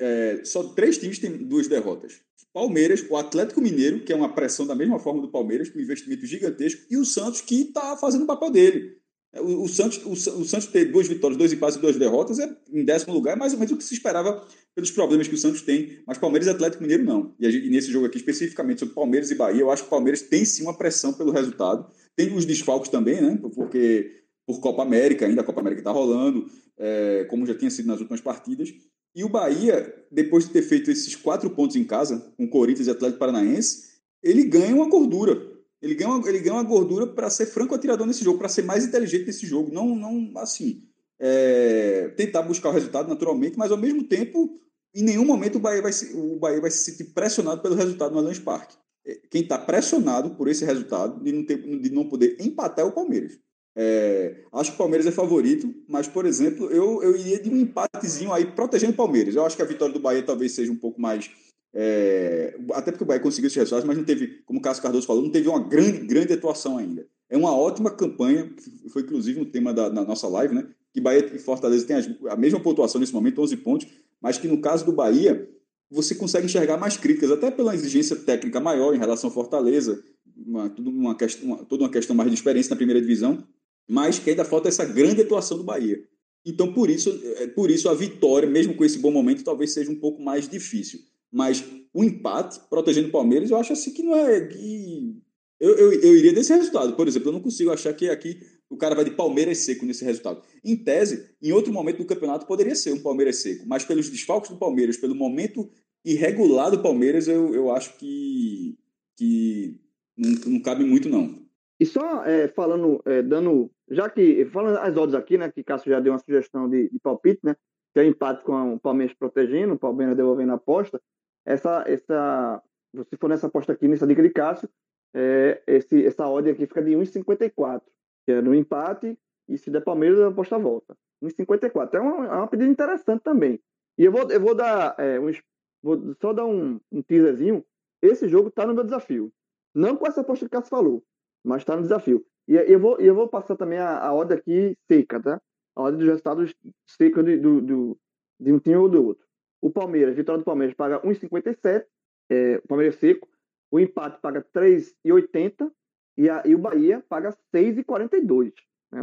é, só três times têm duas derrotas. Palmeiras, o Atlético Mineiro, que é uma pressão da mesma forma do Palmeiras, com um investimento gigantesco, e o Santos, que está fazendo o papel dele. O, o Santos, o, o, Santos ter duas vitórias, dois empates e duas derrotas, é, em décimo lugar, é mais ou menos o que se esperava pelos problemas que o Santos tem, mas Palmeiras e Atlético Mineiro não. E, gente, e nesse jogo aqui, especificamente sobre Palmeiras e Bahia, eu acho que o Palmeiras tem sim uma pressão pelo resultado. Tem os desfalques também, né? Porque por Copa América, ainda a Copa América está rolando, é, como já tinha sido nas últimas partidas. E o Bahia, depois de ter feito esses quatro pontos em casa, com Corinthians e Atlético Paranaense, ele ganha uma gordura. Ele ganha uma, ele ganha uma gordura para ser franco atirador nesse jogo, para ser mais inteligente nesse jogo. Não, não assim, é, tentar buscar o resultado naturalmente, mas ao mesmo tempo, em nenhum momento o Bahia vai se, o Bahia vai se sentir pressionado pelo resultado no Allianz Parque. É, quem está pressionado por esse resultado, de não, ter, de não poder empatar, é o Palmeiras. É, acho que o Palmeiras é favorito, mas, por exemplo, eu, eu iria de um empatezinho aí protegendo o Palmeiras. Eu acho que a vitória do Bahia talvez seja um pouco mais. É, até porque o Bahia conseguiu esses resultados, mas não teve, como o Cássio Cardoso falou, não teve uma grande, grande atuação ainda. É uma ótima campanha, foi inclusive um tema da, nossa live, né? Que Bahia e Fortaleza têm a mesma pontuação nesse momento, 11 pontos, mas que no caso do Bahia, você consegue enxergar mais críticas, até pela exigência técnica maior em relação à Fortaleza, uma, tudo uma questão, uma, toda uma questão mais de experiência na primeira divisão, mas que ainda falta essa grande atuação do Bahia. Então, por isso, é, por isso a vitória, mesmo com esse bom momento, talvez seja um pouco mais difícil. Mas o empate, protegendo o Palmeiras, eu acho assim que não é. Que... Eu, eu, eu iria desse resultado. Por exemplo, eu não consigo achar que aqui o cara vai de Palmeiras seco nesse resultado. Em tese, em outro momento do campeonato poderia ser um Palmeiras seco, mas pelos desfalques do Palmeiras, pelo momento irregular do Palmeiras, eu, eu acho que, que não, não cabe muito, não. E só é, falando, é, dando, já que, falando as odds aqui, né, que Cássio já deu uma sugestão de, de palpite, né, que é empate com o Palmeiras protegendo, o Palmeiras devolvendo a aposta, essa, essa, se for nessa aposta aqui, nessa dica de Cássio, é, esse, essa odd aqui fica de 1,54, que é no empate, e se der Palmeiras, a aposta volta. 1,54. É uma, é uma pedida interessante também. E eu vou, eu vou dar, é, um, vou só dar um, um teaserzinho, esse jogo está no meu desafio. Não com essa aposta que o Cássio falou, mas está no desafio. E eu vou, eu vou passar também a, a ordem aqui seca, tá? A ordem dos resultados seca de, do, do, de um time ou do outro. O Palmeiras, vitória do Palmeiras, paga 1,57, é, o Palmeiras seco. O empate paga 3,80 e, e o Bahia paga 6,42. Né?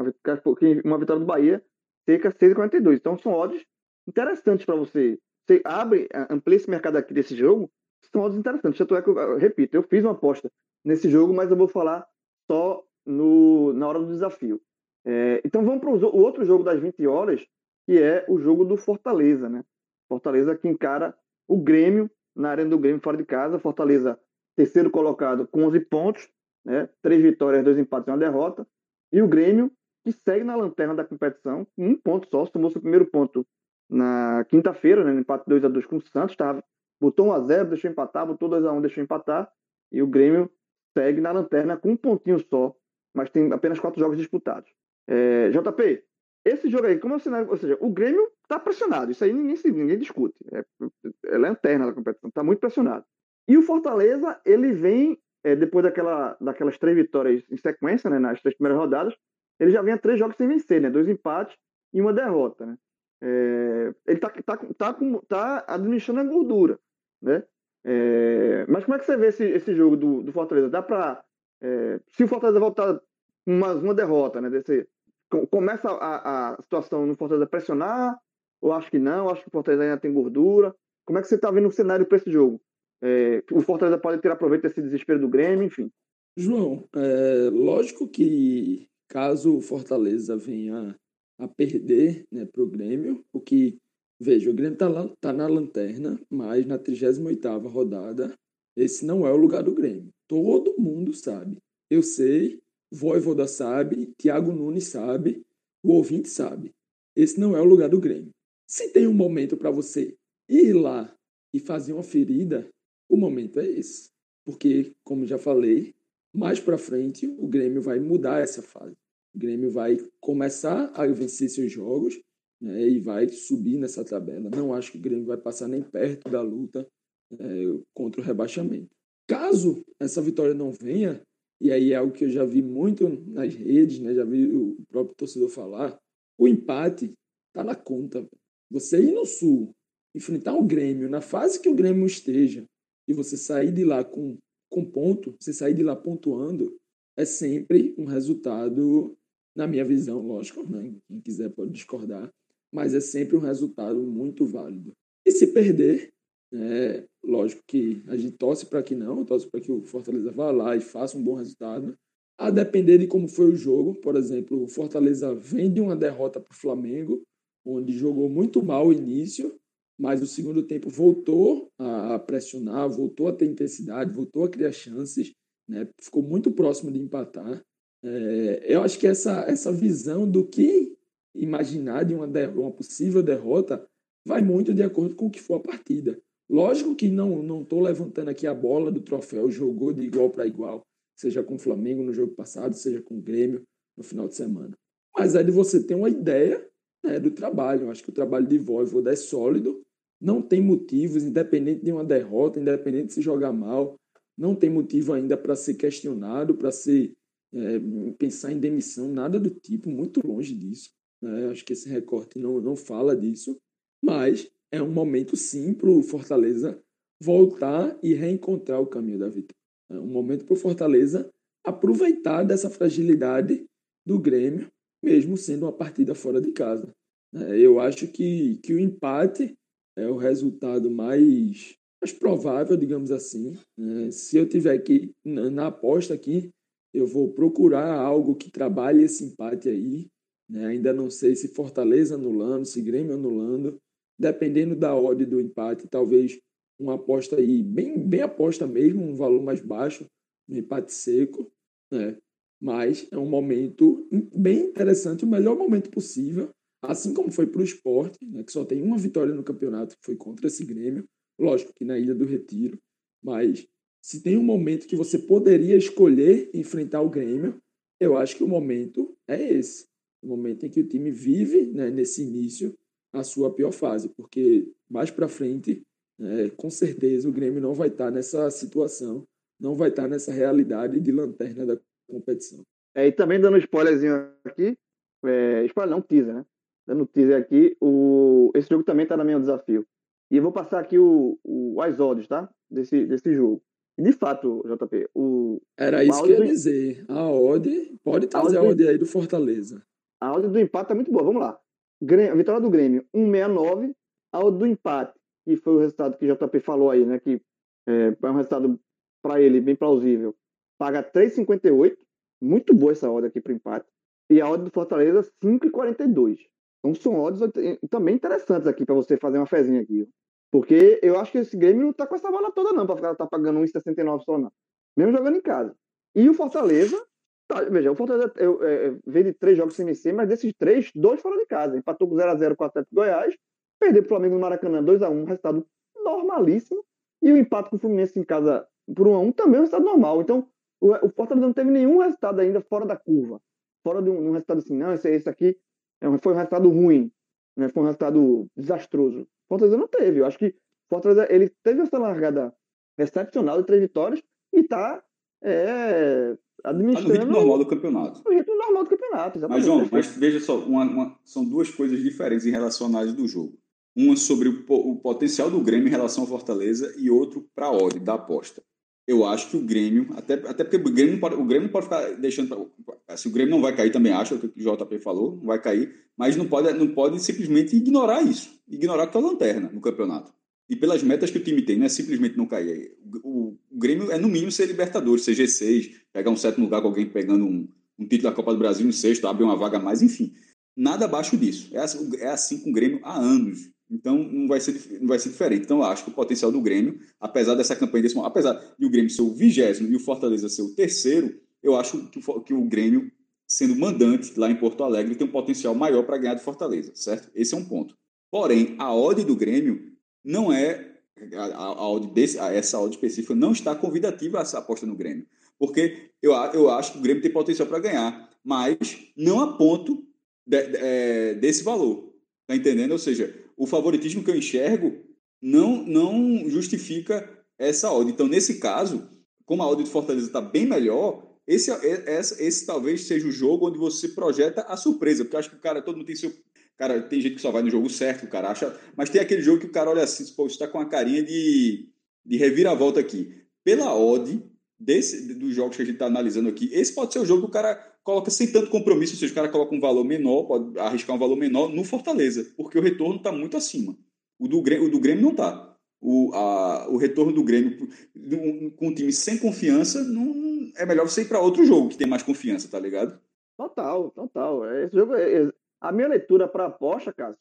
Uma vitória do Bahia seca 6,42. Então são odds interessantes para você. Você abre, amplia esse mercado aqui desse jogo, são odds interessantes. Tanto é que, eu, repito, eu fiz uma aposta nesse jogo, mas eu vou falar só no, na hora do desafio. É, então vamos para o outro jogo das 20 horas, que é o jogo do Fortaleza, né? Fortaleza que encara o Grêmio na arena do Grêmio fora de casa. Fortaleza, terceiro colocado com 11 pontos, né? Três vitórias, dois empates e uma derrota. E o Grêmio, que segue na lanterna da competição, com um ponto só, tomou seu primeiro ponto na quinta-feira, né? No empate 2 a 2 com o Santos, tava, botou 1 a 0 deixou empatar, botou 2 a 1 deixou empatar. E o Grêmio segue na lanterna com um pontinho só, mas tem apenas quatro jogos disputados. É, JP, esse jogo aí, como é o cenário? Ou seja, o Grêmio está pressionado, isso aí ninguém, ninguém discute. É, é lanterna da competição, está muito pressionado. E o Fortaleza, ele vem é, depois daquela, daquelas três vitórias em sequência, né, nas três primeiras rodadas, ele já vinha três jogos sem vencer, né? Dois empates e uma derrota, né? É, ele tá, tá, tá, tá administrando a gordura, né? É, mas como é que você vê esse, esse jogo do, do Fortaleza? Dá para é, se o Fortaleza voltar uma, uma derrota, né? Desse, começa a, a situação no Fortaleza pressionar, ou acho que não, acho que o Fortaleza ainda tem gordura. Como é que você está vendo o cenário para esse jogo? É, o Fortaleza pode ter aproveito desse desespero do Grêmio, enfim. João, é, lógico que caso o Fortaleza venha a perder né, para o Grêmio, o que, veja, o Grêmio está tá na lanterna, mas na 38ª rodada, esse não é o lugar do Grêmio. Todo mundo sabe. Eu sei, Voivoda sabe, Thiago Nunes sabe, o ouvinte sabe. Esse não é o lugar do Grêmio. Se tem um momento para você ir lá e fazer uma ferida, o momento é esse. Porque, como já falei, mais para frente o Grêmio vai mudar essa fase. O Grêmio vai começar a vencer seus jogos né, e vai subir nessa tabela. Não acho que o Grêmio vai passar nem perto da luta é, contra o rebaixamento. Caso essa vitória não venha, e aí é algo que eu já vi muito nas redes, né, já vi o próprio torcedor falar, o empate está na conta. Você ir no Sul, enfrentar o Grêmio na fase que o Grêmio esteja, e você sair de lá com, com ponto, você sair de lá pontuando, é sempre um resultado, na minha visão, lógico, né? quem quiser pode discordar, mas é sempre um resultado muito válido. E se perder, é, lógico que a gente torce para que não, torce para que o Fortaleza vá lá e faça um bom resultado. A depender de como foi o jogo, por exemplo, o Fortaleza vem de uma derrota para o Flamengo, onde jogou muito mal o início, mas o segundo tempo voltou a pressionar, voltou a ter intensidade, voltou a criar chances, né? ficou muito próximo de empatar. É, eu acho que essa, essa visão do que imaginar de uma, uma possível derrota vai muito de acordo com o que for a partida. Lógico que não estou levantando aqui a bola do troféu, jogou de igual para igual, seja com o Flamengo no jogo passado, seja com o Grêmio no final de semana. Mas é de você ter uma ideia né, do trabalho. Eu acho que o trabalho de Voivoda é sólido, não tem motivos, independente de uma derrota, independente de se jogar mal, não tem motivo ainda para ser questionado, para ser é, pensar em demissão, nada do tipo, muito longe disso. Né? Acho que esse recorte não, não fala disso, mas é um momento sim para o Fortaleza voltar e reencontrar o caminho da vitória. É um momento para o Fortaleza aproveitar dessa fragilidade do Grêmio mesmo sendo uma partida fora de casa. É, eu acho que, que o empate é o resultado mais, mais provável, digamos assim. Né? Se eu tiver que, na, na, aposta aqui, eu vou procurar algo que trabalhe esse empate aí. Né? Ainda não sei se Fortaleza anulando, se Grêmio anulando. Dependendo da ordem do empate, talvez uma aposta aí, bem, bem aposta mesmo, um valor mais baixo, um empate seco. Né? mas é um momento bem interessante, o melhor momento possível, assim como foi para o esporte, né, que só tem uma vitória no campeonato, que foi contra esse Grêmio, lógico que na Ilha do Retiro, mas se tem um momento que você poderia escolher enfrentar o Grêmio, eu acho que o momento é esse, o momento em que o time vive né, nesse início a sua pior fase, porque mais para frente, é, com certeza o Grêmio não vai estar tá nessa situação, não vai estar tá nessa realidade de lanterna da competição. É, e também dando um spoilerzinho aqui, é, spoiler não, teaser, né? Dando teaser aqui, o, esse jogo também está no meu desafio. E eu vou passar aqui o, o, as odds, tá? Desse, desse jogo. De fato, JP, o. Era isso que eu ia dizer. A odd, pode trazer a odd, a odd aí do Fortaleza. A odd do empate tá muito boa. Vamos lá. A vitória do Grêmio, 1,69. A odd do empate, que foi o resultado que o JP falou aí, né? Que é, é um resultado para ele bem plausível paga 3,58. Muito boa essa odd aqui para empate. E a odd do Fortaleza, 5,42. Então são odds também interessantes aqui para você fazer uma fezinha aqui. Porque eu acho que esse Grêmio não tá com essa bola toda, não, para ficar tá pagando 1,69 só, não. Mesmo jogando em casa. E o Fortaleza, tá, veja, o Fortaleza eu, é, veio de três jogos sem vencer, mas desses três, dois fora de casa. Empatou com 0x0 com o Atlético Goiás, perdeu pro Flamengo no Maracanã 2x1, resultado normalíssimo. E o empate com o Fluminense em casa por 1x1 também é um resultado normal. Então, o, Fortaleza não teve nenhum resultado ainda fora da curva. Fora de um, um resultado assim, não, esse, esse aqui é foi um resultado ruim, né? foi um resultado desastroso. O Fortaleza não teve. Eu acho que o Fortaleza ele teve essa largada excepcional de três vitórias e está é administrando... No ritmo normal do campeonato. No ritmo normal do campeonato, exatamente. Mas, João, mas veja só, uma, uma, são duas coisas diferentes em relação à análise do jogo. Uma sobre o, o potencial do Grêmio em relação ao Fortaleza e outro para a odd da aposta. Eu acho que o Grêmio, até, até porque o Grêmio, pode, o Grêmio pode ficar deixando. Pra, assim, o Grêmio não vai cair também, acho, é o que o JP falou, não vai cair, mas não pode, não pode simplesmente ignorar isso. Ignorar que é a lanterna no campeonato. E pelas metas que o time tem, não é simplesmente não cair. O, o Grêmio é no mínimo ser Libertadores, ser G6, pegar um sétimo lugar com alguém pegando um, um título da Copa do Brasil em sexto, abrir uma vaga a mais, enfim. Nada abaixo disso. É assim, é assim com o Grêmio há anos. Então não vai ser, não vai ser diferente. Então eu acho que o potencial do Grêmio, apesar dessa campanha desse apesar de o Grêmio ser o vigésimo e o Fortaleza ser o terceiro, eu acho que o, que o Grêmio, sendo mandante lá em Porto Alegre, tem um potencial maior para ganhar do Fortaleza, certo? Esse é um ponto. Porém, a odd do Grêmio não é a, a desse, a essa odd específica não está convidativa essa aposta no Grêmio, porque eu, eu acho que o Grêmio tem potencial para ganhar, mas não a ponto de, de, é, desse valor, tá entendendo? Ou seja, o favoritismo que eu enxergo não, não justifica essa odd. Então, nesse caso, como a odd do Fortaleza está bem melhor, esse, esse, esse, talvez seja o jogo onde você projeta a surpresa, porque acho que o cara, todo mundo tem seu. Cara, tem gente que só vai no jogo certo, o cara acha. Mas tem aquele jogo que o cara olha assim, pô, está com a carinha de, de reviravolta aqui. Pela odd desse, dos jogos que a gente está analisando aqui, esse pode ser o jogo que o cara coloca sem tanto compromisso, ou seja, o cara coloca um valor menor, pode arriscar um valor menor no Fortaleza, porque o retorno está muito acima. O do Grêmio, o do Grêmio não está. O, a, o retorno do Grêmio com um time sem confiança, não, é melhor você ir para outro jogo que tem mais confiança, tá ligado? Total, total. Esse jogo, é, é a minha leitura para a aposta, cara,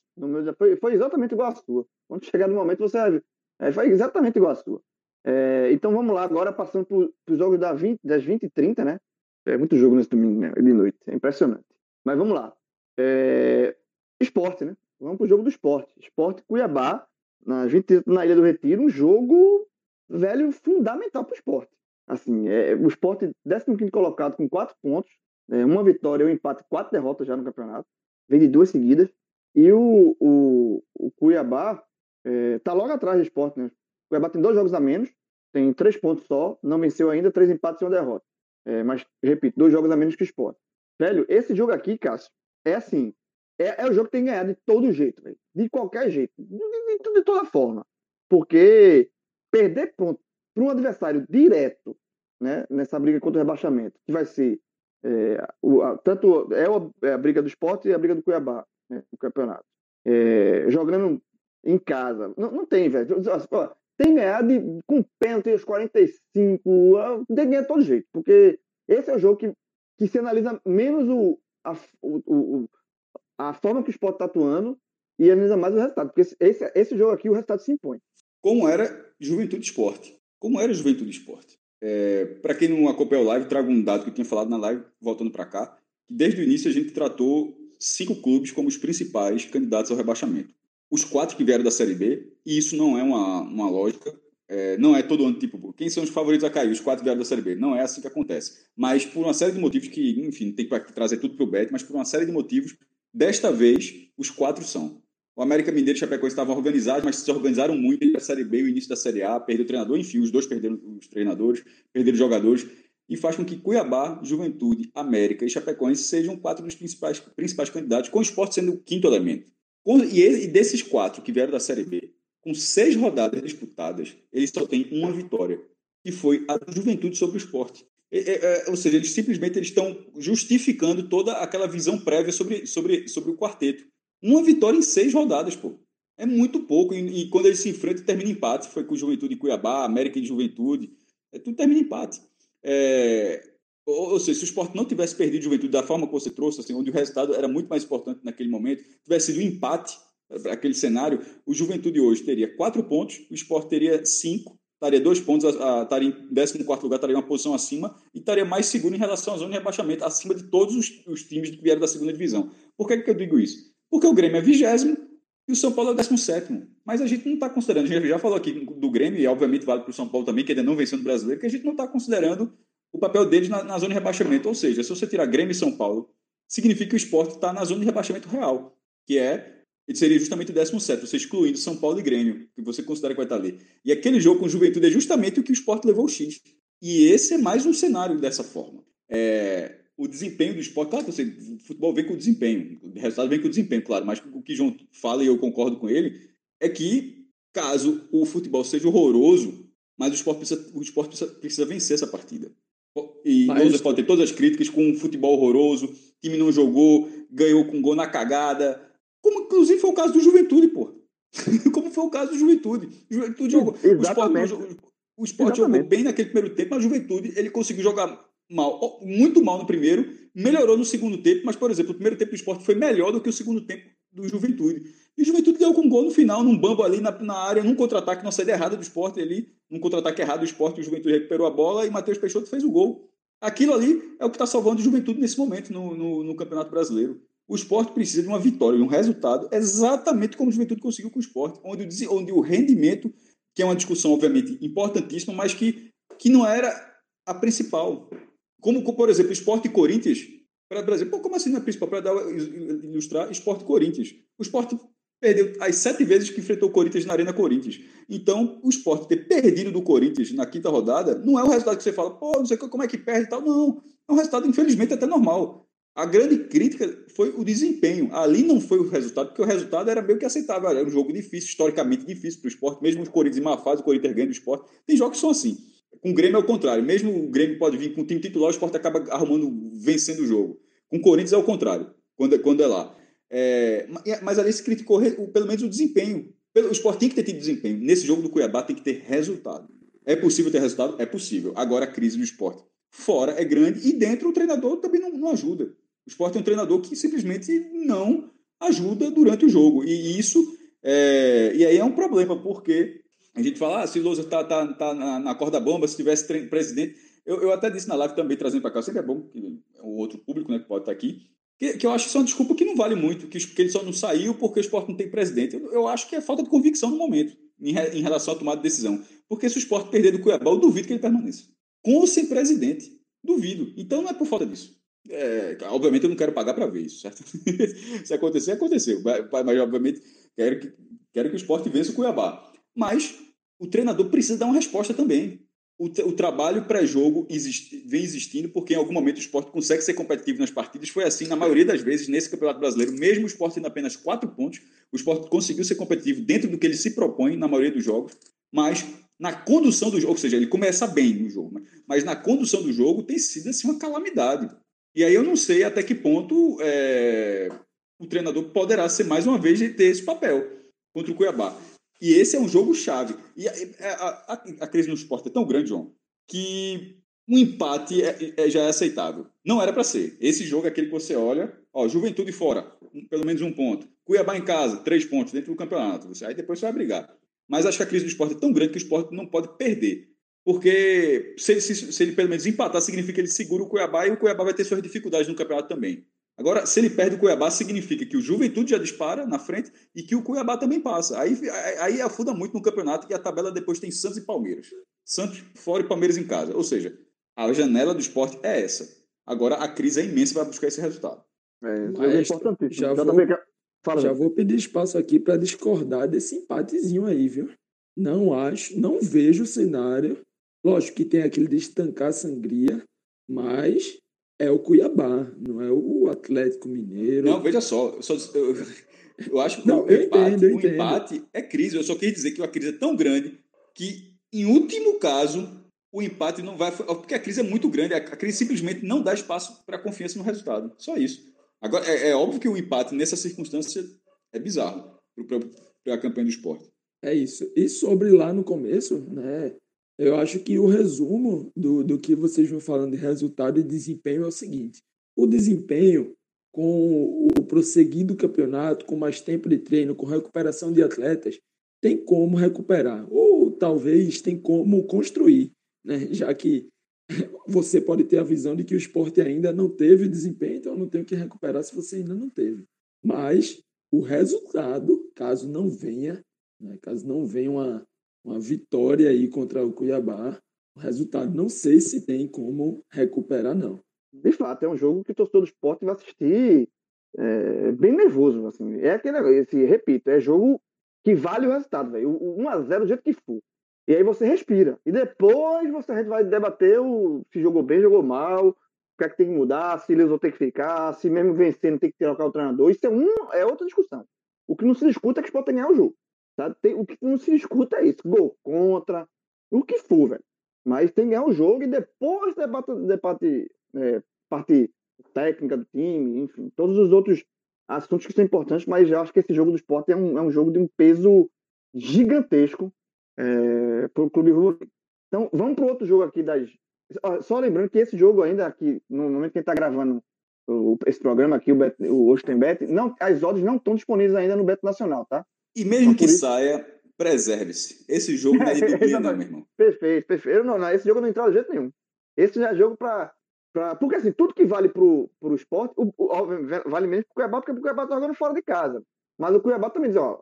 foi, foi exatamente igual a sua. Quando chegar no momento, você vai ver. É, foi exatamente igual a sua. É, então vamos lá, agora passando para os jogos da 20, das 20 e 30, né? É muito jogo nesse domingo né? de noite, é impressionante. Mas vamos lá. É... Esporte, né? Vamos para o jogo do esporte. Esporte Cuiabá, na, gente, na Ilha do Retiro, um jogo, velho, fundamental para o esporte. Assim, é, o esporte, 15 colocado com quatro pontos, é, uma vitória, um empate, quatro derrotas já no campeonato, vem de duas seguidas. E o, o, o Cuiabá está é, logo atrás do esporte, né? O Cuiabá tem dois jogos a menos, tem três pontos só, não venceu ainda, três empates e uma derrota. É, mas, repito, dois jogos a menos que o esporte. Velho, esse jogo aqui, Cássio, é assim. É, é o jogo que tem que ganhar de todo jeito, velho. De qualquer jeito. De, de, de toda forma. Porque perder ponto para um adversário direto né, nessa briga contra o rebaixamento, que vai ser é, o, a, tanto é a, é a, briga do esporte e a briga do Cuiabá né, no campeonato. É, jogando em casa. Não, não tem, velho. Tem ganhado de, com pênalti aos 45, ah, tem de todo jeito, porque esse é o jogo que, que se analisa menos o, a, o, o, a forma que o esporte está atuando e analisa mais o resultado, porque esse, esse, esse jogo aqui o resultado se impõe. Como era Juventude Esporte? Como era Juventude Esporte? É, para quem não acompanha o live, trago um dado que eu tinha falado na live, voltando para cá. Desde o início a gente tratou cinco clubes como os principais candidatos ao rebaixamento os quatro que vieram da Série B, e isso não é uma, uma lógica, é, não é todo ano, tipo, quem são os favoritos a cair? Os quatro vieram da Série B. Não é assim que acontece. Mas por uma série de motivos que, enfim, tem que trazer tudo para o Bet, mas por uma série de motivos, desta vez, os quatro são. O América Mineiro e Chapecoense estavam organizados, mas se organizaram muito entre a Série B e o início da Série A, perdeu o treinador, enfim, os dois perderam os treinadores, perderam os jogadores, e faz com que Cuiabá, Juventude, América e Chapecoense sejam quatro dos principais, principais candidatos, com o esporte sendo o quinto elemento. E desses quatro que vieram da Série B, com seis rodadas disputadas, eles só têm uma vitória, que foi a Juventude sobre o esporte. É, é, ou seja, eles simplesmente eles estão justificando toda aquela visão prévia sobre, sobre, sobre o quarteto. Uma vitória em seis rodadas, pô. É muito pouco. E, e quando eles se enfrentam, termina empate. Foi com Juventude Cuiabá, América e Juventude. É, tudo termina empate. É, ou, ou seja, se o esporte não tivesse perdido juventude da forma que você trouxe, assim, onde o resultado era muito mais importante naquele momento, tivesse sido um empate para aquele cenário, o Juventude hoje teria quatro pontos, o esporte teria cinco, estaria dois pontos, estaria em 14 lugar, estaria uma posição acima e estaria mais seguro em relação à zona de rebaixamento, acima de todos os, os times que vieram da segunda divisão. Por que, que eu digo isso? Porque o Grêmio é vigésimo e o São Paulo é 17. Mas a gente não está considerando, a gente já falou aqui do Grêmio, e obviamente vale para o São Paulo também, que ainda não venceu no brasileiro, que a gente não está considerando o papel deles na, na, zona de rebaixamento. Ou seja, se você tirar Grêmio e São Paulo, significa que o esporte está na zona de rebaixamento real, que é ele seria justamente o 17, você excluindo São Paulo e Grêmio, que você considera que vai estar ali. E aquele jogo com Juventude é justamente o que o esporte levou o X. E esse é mais um cenário dessa forma. É, o desempenho do esporte, claro que você, o futebol vem com o desempenho, o resultado vem com o desempenho, claro, mas o que João fala e eu concordo com ele, é que caso o futebol seja horroroso, mas o esporte precisa, o esporte precisa, precisa vencer essa partida. E mas... pode ter todas as críticas com um futebol horroroso, time não jogou, ganhou com gol na cagada, como inclusive foi o caso do Juventude, pô. como foi o caso do Juventude. O Juventude jogou. Exatamente. O esporte, o esporte jogou bem naquele primeiro tempo, mas a Juventude ele conseguiu jogar mal, muito mal no primeiro, melhorou no segundo tempo, mas, por exemplo, o primeiro tempo do esporte foi melhor do que o segundo tempo do Juventude. E o Juventude deu com um gol no final, num bambo ali na, na área, num contra-ataque, numa saída errada do esporte ali, num contra-ataque errado do esporte, o Juventude recuperou a bola e Matheus Peixoto fez o gol. Aquilo ali é o que está salvando o Juventude nesse momento no, no, no, Campeonato Brasileiro. O esporte precisa de uma vitória, de um resultado, exatamente como o Juventude conseguiu com o esporte, onde, onde o rendimento, que é uma discussão, obviamente, importantíssima, mas que, que não era a principal. Como, por exemplo, esporte Corinthians, para Brasil. Pô, como assim não é principal? Para ilustrar, esporte Corinthians. O esporte perdeu as sete vezes que enfrentou o Corinthians na Arena Corinthians. Então, o esporte ter perdido do Corinthians na quinta rodada não é o resultado que você fala, pô, não sei como é que perde e tal. Não. É um resultado, infelizmente, até normal. A grande crítica foi o desempenho. Ali não foi o resultado, porque o resultado era meio que aceitável. Era um jogo difícil, historicamente difícil para o esporte. Mesmo os Corinthians em má fase, o Corinthians ganha do esporte. Tem jogos que são assim. Com o Grêmio é o contrário. Mesmo o Grêmio pode vir com o time titular, o esporte acaba arrumando, vencendo o jogo. Com o Corinthians é o contrário, quando é, quando é lá. É, mas ali se criticou pelo menos o desempenho. O esporte tem que ter tido desempenho. Nesse jogo do Cuiabá tem que ter resultado. É possível ter resultado? É possível. Agora a crise do esporte fora é grande e dentro o treinador também não, não ajuda. O esporte é um treinador que simplesmente não ajuda durante o jogo. E isso é, e aí é um problema, porque a gente fala, ah, se Lousa está tá, tá na, na corda bomba, se tivesse presidente. Eu, eu até disse na live também, trazendo para cá, sempre é bom que o outro público né, que pode estar tá aqui, que, que eu acho que é uma desculpa que não vale muito, que, que ele só não saiu porque o esporte não tem presidente. Eu, eu acho que é falta de convicção no momento, em, re, em, relação à tomada de decisão. Porque se o esporte perder do Cuiabá, eu duvido que ele permaneça. Com ou sem presidente. Duvido. Então não é por falta disso. É, obviamente eu não quero pagar para ver isso, certo? se acontecer, aconteceu. Mas, mas obviamente quero que, quero que o esporte vença o Cuiabá. Mas o treinador precisa dar uma resposta também o, o trabalho pré-jogo vem existindo porque em algum momento o esporte consegue ser competitivo nas partidas. Foi assim na maioria das vezes nesse Campeonato Brasileiro, mesmo o esporte tendo apenas quatro pontos, o esporte conseguiu ser competitivo dentro do que ele se propõe na maioria dos jogos, mas na condução do jogo, ou seja, ele começa bem no jogo, mas na condução do jogo tem sido assim uma calamidade. E aí eu não sei até que ponto é, o treinador poderá ser mais uma vez ter esse papel contra o Cuiabá. E esse é um jogo-chave. E a, a, a, a, crise no esporte é tão grande, João, que um empate é, é, já é aceitável. Não era para ser. Esse jogo é aquele que você olha, ó, Juventude fora, pelo menos um ponto. Cuiabá em casa, três pontos dentro do campeonato. Você, aí depois você vai brigar. Mas acho que a crise do esporte é tão grande que o esporte não pode perder. Porque se se, se ele pelo menos empatar, significa que ele segura o Cuiabá e o Cuiabá vai ter suas dificuldades no campeonato também. Agora, se ele perde o Cuiabá, significa que o Juventude já dispara na frente e que o Cuiabá também passa. Aí, aí afuda muito no campeonato e a tabela depois tem Santos e Palmeiras. Santos fora e Palmeiras em casa. Ou seja, a janela do esporte é essa. Agora a crise é imensa para buscar esse resultado. É, isso é importantíssimo. Já, vou, Fala, já vou pedir espaço aqui para discordar desse empatezinho aí, viu? Não acho, não vejo o cenário. Lógico que tem aquele de estancar a sangria, mas é o Cuiabá, não é o Atlético Mineiro. Não, veja só, eu, só, eu, eu acho que não, o, empate, entendo, o empate é crise. Eu só queria dizer que a crise é tão grande que, em último caso, o empate não vai. Porque a crise é muito grande, a crise simplesmente não dá espaço para confiança no resultado. Só isso. Agora, é, é óbvio que o empate nessa circunstância é bizarro para a campanha do esporte. É isso. E sobre lá no começo, né? Eu acho que o resumo do, do que vocês vão falando de resultado e desempenho é o seguinte: o desempenho, com o prosseguir do campeonato, com mais tempo de treino, com recuperação de atletas, tem como recuperar, ou talvez tem como construir, né? já que você pode ter a visão de que o esporte ainda não teve desempenho, então não tem o que recuperar se você ainda não teve. Mas o resultado, caso não venha, né? caso não venha uma, uma vitória aí contra o Cuiabá. O resultado não sei se tem como recuperar, não. De fato, é um jogo que o torcedor do esporte vai assistir é, bem nervoso. Assim. É aquele esse, repito, é jogo que vale o resultado, velho. O 1x0 do jeito que for. E aí você respira. E depois você, a gente vai debater o, se jogou bem, jogou mal, o que é que tem que mudar, se eles vão ter que ficar, se mesmo vencendo tem que trocar o treinador. Isso é, um, é outra discussão. O que não se discuta é que o Sport tem que ganhar o jogo. Tem, o que não se discuta é isso. Gol contra, o que for, velho. Mas tem que ganhar o jogo e depois debate, debate é, parte técnica do time, enfim, todos os outros assuntos que são importantes, mas eu acho que esse jogo do esporte é um, é um jogo de um peso gigantesco é, para o clube rubro. Então, vamos para outro jogo aqui das. Só lembrando que esse jogo ainda aqui, no momento que está gravando o, esse programa aqui, o, Bet, o Osten Bet, não, as odds não estão disponíveis ainda no Beto Nacional, tá? E mesmo então, que isso... saia, preserve-se. Esse jogo não é de bebida, não, meu irmão. Perfeito, perfeito. Não, não, esse jogo não entra de jeito nenhum. Esse já é jogo para Pra, porque assim, tudo que vale pro, pro esporte, o, o, vale menos pro Cuiabá, porque o Cuiabá tá jogando fora de casa. Mas o Cuiabá também diz, ó,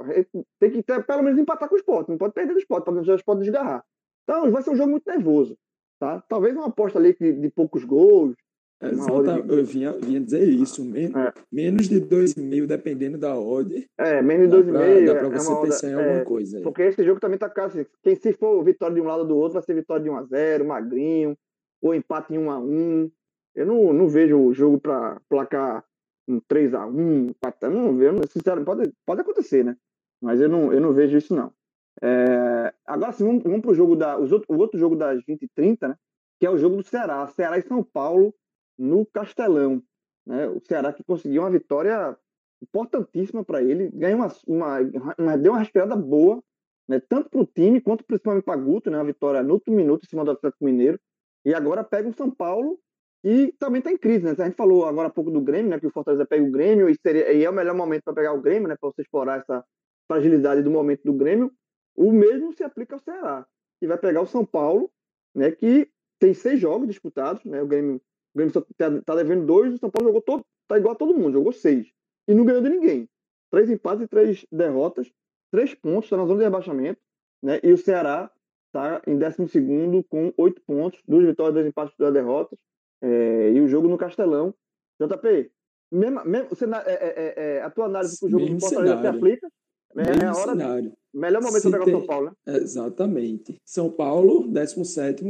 tem que ter, pelo menos empatar com o esporte, não pode perder do esporte, para o esporte desgarrar. Então vai ser um jogo muito nervoso. Tá? Talvez uma aposta ali de, de poucos gols. Exato, de... eu vinha, vinha dizer isso, men é. menos de 2,5, dependendo da odd. É, menos de 2,5. Dá para é você pensar em alguma é, coisa. Porque esse jogo também tá assim, quem se for vitória de um lado ou do outro, vai ser vitória de 1x0, magrinho, ou empate em 1x1. Eu não, não vejo o jogo para placar um 3x1, 4x1, não vejo, sinceramente, pode, pode acontecer, né? Mas eu não, eu não vejo isso, não. É, agora sim, vamos, vamos para o jogo da, os outro, o outro jogo das 20 e 30, né? Que é o jogo do Ceará. Ceará e São Paulo no Castelão. Né? O Ceará que conseguiu uma vitória importantíssima para ele, ganhou uma, uma, uma, deu uma respirada boa, né? tanto para o time quanto principalmente para Guto, né? Uma vitória no último minuto em cima do Atlético Mineiro. E agora pega o São Paulo e também está em crise, né? A gente falou agora há pouco do Grêmio, né? Que o Fortaleza pega o Grêmio e, seria, e é o melhor momento para pegar o Grêmio, né? Para você explorar essa fragilidade do momento do Grêmio. O mesmo se aplica ao Ceará, que vai pegar o São Paulo, né? Que tem seis jogos disputados, né? O Grêmio, o Grêmio só tá, tá devendo dois, o São Paulo jogou todo, tá igual a todo mundo, jogou seis. E não ganhou de ninguém. Três empates e três derrotas, três pontos, está na zona de rebaixamento, né? E o Ceará está em décimo segundo com oito pontos, duas vitórias, dois empates, duas derrotas. É, e o jogo no Castelão. JP, mesmo, mesmo, você, é, é, é, a tua análise para o jogo do Fortaleza se aplica? É a hora cenário. melhor momento para pegar tem... o São Paulo, né? Exatamente. São Paulo, 17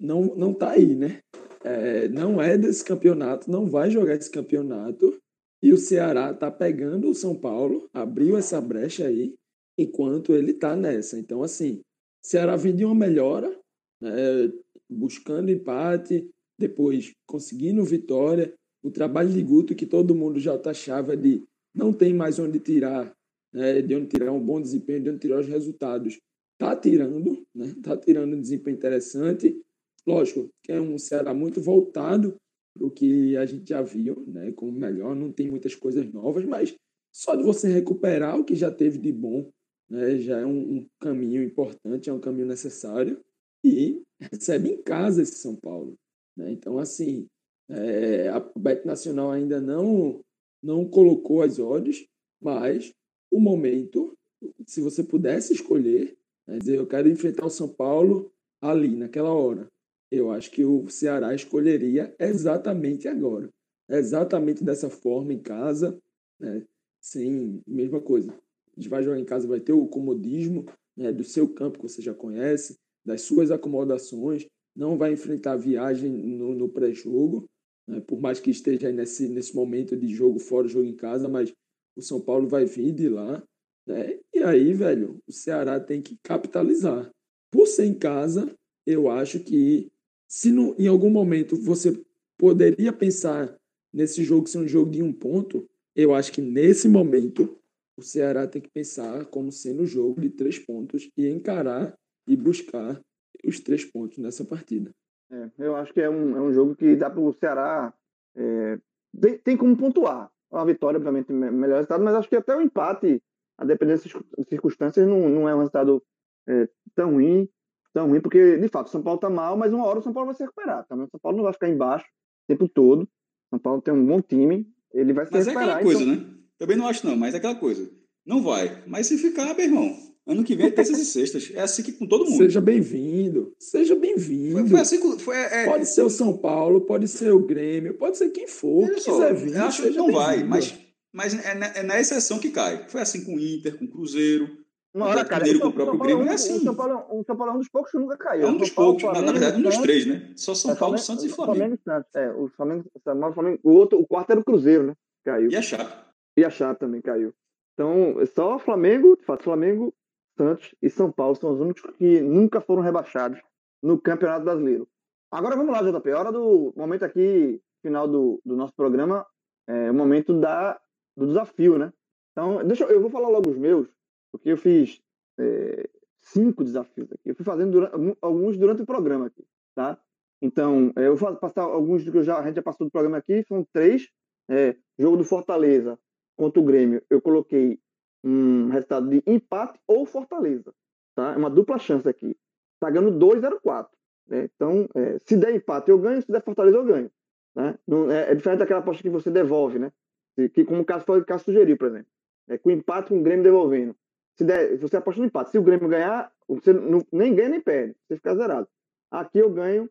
não, não tá aí, né? É, não é desse campeonato, não vai jogar esse campeonato. E o Ceará tá pegando o São Paulo, abriu essa brecha aí, enquanto ele tá nessa. Então, assim, Ceará vem de uma melhora, né, buscando empate, depois conseguindo vitória. O trabalho de Guto, que todo mundo já taxava de não tem mais onde tirar, né, de onde tirar um bom desempenho, de onde tirar os resultados, está tirando, né, tá tirando um desempenho interessante. Lógico que é um Ceará muito voltado para o que a gente já viu, né, como melhor, não tem muitas coisas novas, mas só de você recuperar o que já teve de bom, né, já é um, um caminho importante, é um caminho necessário. E recebe em casa esse São Paulo. Né? Então, assim, é, a Bet Nacional ainda não, não colocou as odds, mas o momento, se você pudesse escolher, né, dizer, eu quero enfrentar o São Paulo ali, naquela hora, eu acho que o Ceará escolheria exatamente agora. Exatamente dessa forma, em casa, né, sem mesma coisa. A gente vai jogar em casa, vai ter o comodismo né, do seu campo que você já conhece, das suas acomodações, não vai enfrentar viagem no, no pré-jogo, né? por mais que esteja nesse, nesse momento de jogo fora, jogo em casa, mas o São Paulo vai vir de lá. Né? E aí, velho, o Ceará tem que capitalizar. Por ser em casa, eu acho que se no, em algum momento você poderia pensar nesse jogo ser um jogo de um ponto, eu acho que nesse momento o Ceará tem que pensar como sendo um jogo de três pontos e encarar e buscar os três pontos nessa partida. É, eu acho que é um, é um jogo que dá para o Ceará. É, tem, tem, como pontuar. A vitória, obviamente, melhor resultado, mas acho que até o empate, a depender das circunstâncias, não, não é um resultado é, tão ruim, tão ruim, porque, de fato, o São Paulo está mal, mas uma hora o São Paulo vai se recuperar. Também o São Paulo não vai ficar embaixo o tempo todo. O São Paulo tem um bom time, ele vai se mas recuperar. Mas é aquela coisa, então... né? Também não acho, não, mas é aquela coisa. Não vai. Mas se ficar, meu irmão, Ano que vem é terças e sextas. É assim que com todo mundo. Seja bem-vindo. Seja bem-vindo. Foi, foi, assim foi, é, Pode ser o São Paulo, pode ser o Grêmio, pode ser quem for. É, quiser vir. Eu acho que não vai, mas, mas é, na, é na exceção que cai. Foi assim com o Inter, com o Cruzeiro. Uma hora, cara. com o próprio Grêmio é assim. O São, Paulo, o São Paulo é um dos poucos que nunca caiu. É um dos poucos, Paulo, na, verdade, um dos três, né? Só São é, Paulo, Flamengo, Santos e Flamengo. Flamengo Santos. É, o Flamengo, o Flamengo, o outro, o quarto era o Cruzeiro, né? Caiu. E a Chape. E a Chape também caiu. Então, só Flamengo, de fato, Flamengo, Santos e São Paulo são os únicos que nunca foram rebaixados no Campeonato Brasileiro. Agora vamos lá, JP. Hora do momento aqui, final do, do nosso programa, é o momento da, do desafio, né? Então, deixa eu, eu vou falar logo os meus, porque eu fiz é, cinco desafios aqui. Eu fui fazendo durante, alguns durante o programa aqui, tá? Então, é, eu vou passar alguns que eu já, a gente já passou do programa aqui, são três. É, jogo do Fortaleza contra o Grêmio, eu coloquei um resultado de empate ou Fortaleza, tá? É uma dupla chance aqui. Pagando 2,04. Né? Então, é, se der empate, eu ganho, se der Fortaleza, eu ganho. Né? Não, é, é, diferente daquela aposta que você devolve, né? Que, como o caso foi o caso sugeriu, por exemplo. É, com empate com o Grêmio devolvendo. Se, der, se você aposta no empate, se o Grêmio ganhar, você não, nem ganha nem perde, você fica zerado. Aqui eu ganho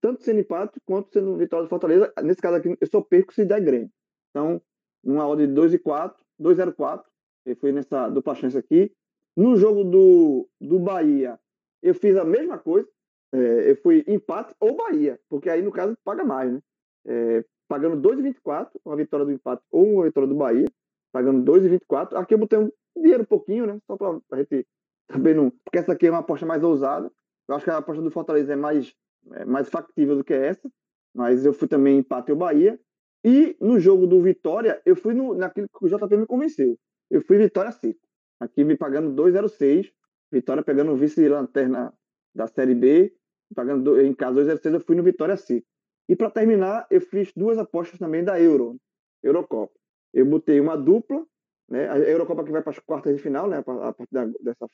tanto sendo empate quanto sendo vitória do Fortaleza. Nesse caso aqui, eu só perco se der Grêmio. Então, uma odd de 2 e 4, 2,04. Eu fui nessa dupla chance aqui. No jogo do, do Bahia, eu fiz a mesma coisa. É, eu fui empate ou Bahia, porque aí no caso paga mais, né? É, pagando 2,24, uma vitória do empate ou uma vitória do Bahia, pagando 2,24. Aqui eu botei um dinheiro um pouquinho, né? Só para a gente também não. Porque essa aqui é uma aposta mais ousada. Eu acho que a aposta do Fortaleza é mais, é mais factível do que essa. Mas eu fui também empate ou Bahia. E no jogo do Vitória, eu fui no, naquilo que o JP me convenceu. Eu fui Vitória 5. Aqui me pagando 2,06. Vitória pegando o vice-lanterna da Série B pagando em casa 2,06, eu fui no Vitória C. E para terminar, eu fiz duas apostas também da Euro, Eurocopa. Eu botei uma dupla, né? A Eurocopa que vai para as quartas de final, né? A partir dessa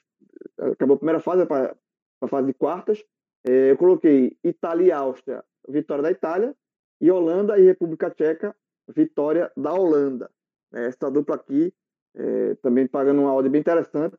acabou a primeira fase para a fase de quartas. É, eu coloquei Itália e Áustria, vitória da Itália, e Holanda e República Tcheca, vitória da Holanda. Essa dupla aqui é, também pagando uma ordem bem interessante,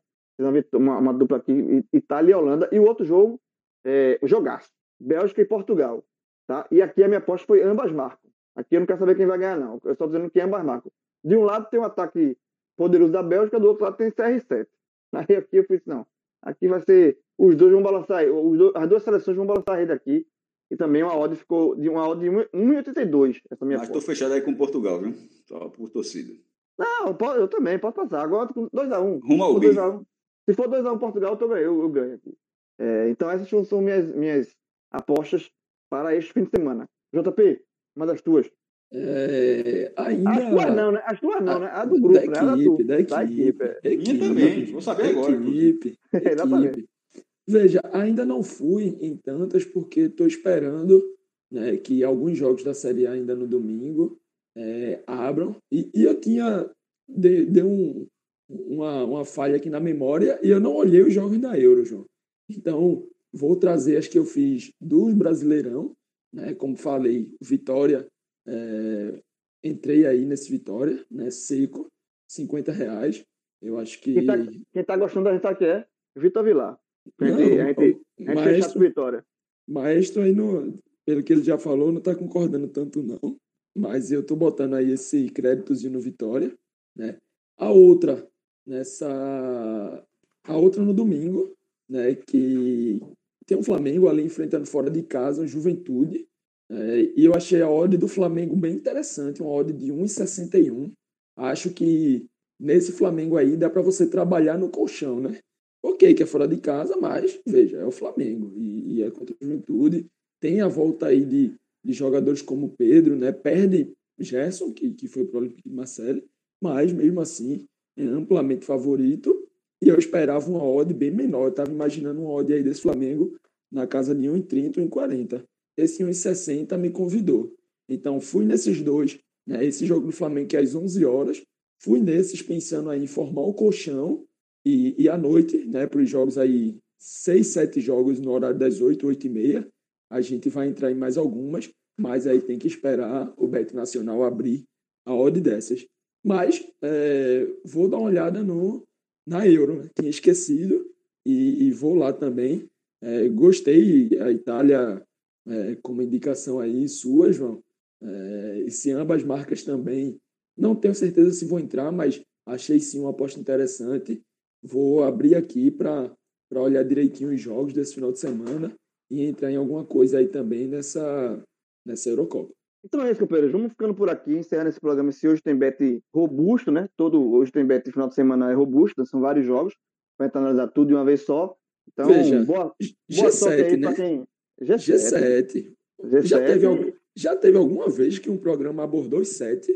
uma, uma, dupla aqui Itália e Holanda. E o outro jogo é, jogaço. Bélgica e Portugal. Tá? E aqui a minha aposta foi ambas marcam. Aqui eu não quero saber quem vai ganhar, não. Eu estou dizendo que ambas marcam. De um lado tem um ataque poderoso da Bélgica, do outro lado tem CR7. Aí aqui eu fiz, não. Aqui vai ser. Os dois vão balançar. Dois, as duas seleções vão balançar a rede aqui. E também uma odd ficou de uma odd de 1,82. Essa minha Mas estou fechado aí com Portugal, viu? Só por torcida. Não, eu também, posso passar. Agora com 2x1. Um. Rumo ao Se for 2x1 um Portugal, eu, eu, eu ganho aqui. É, então essas são minhas, minhas apostas para este fim de semana. JP, uma das tuas. É, ainda... As tuas não, né? As tuas não, né? A do grupo, da equipe, né? Da, da equipe. Da equipe. É. Minha também, vou saber agora. Equipe, equipe. Veja, ainda não fui em tantas porque estou esperando né, que alguns jogos da Série A ainda no domingo é, abram. E, e, eu tinha de, de um, uma, uma falha aqui na memória e eu não olhei os jogos da Euro, João. Então, vou trazer as que eu fiz do Brasileirão, né? Como falei, Vitória, é, entrei aí nesse Vitória, né? Seco, 50 reais. Eu acho que. Quem tá, quem tá gostando da gente aqui é Vitor Vilar. A gente, Não, a gente, a gente maestro, Vitória. Maestro aí, no, pelo que ele já falou, não está concordando tanto, não. Mas eu estou botando aí esse créditozinho no Vitória. Né? A outra, nessa. A outra no domingo, né, que tem um Flamengo ali enfrentando fora de casa, um Juventude, é, e eu achei a odd do Flamengo bem interessante, uma odd de 1,61. Acho que nesse Flamengo aí dá para você trabalhar no colchão, né? Ok, que é fora de casa, mas veja, é o Flamengo e, e é contra a Juventude. Tem a volta aí de, de jogadores como Pedro, né? Perde Gerson, que, que foi para o Olympique de Marseille, mas mesmo assim é amplamente favorito e eu esperava uma odd bem menor. Eu estava imaginando uma odd aí desse Flamengo na casa de 1,30, 1,40. Esse 1,60 me convidou. Então fui nesses dois, né? Esse jogo do Flamengo que é às 11 horas. Fui nesses pensando em formar o colchão e, e à noite, né? Para os jogos aí, seis, sete jogos no horário das 8, 8 e meia. A gente vai entrar em mais algumas, mas aí tem que esperar o Bet Nacional abrir a odd dessas. Mas é, vou dar uma olhada no, na Euro, né? tinha esquecido e, e, vou lá também. É, gostei, a Itália é, como indicação aí sua, João. É, e se ambas marcas também, não tenho certeza se vou entrar, mas achei sim uma aposta interessante. vou abrir aqui para olhar direitinho os jogos desse final de semana e entrar em alguma coisa aí também nessa, nessa Eurocopa. Então é isso, companheiros. Vamos ficando por aqui, encerrando esse programa. Se hoje tem bet robusto, né? Todo hoje tem bet final de semana é robusto, são vários jogos. Vai analisar tudo de uma vez só. Então, Veja, boa, boa G7, aí né? quem. G7. G7. G7. Já, teve, já teve alguma vez que um programa abordou os sete?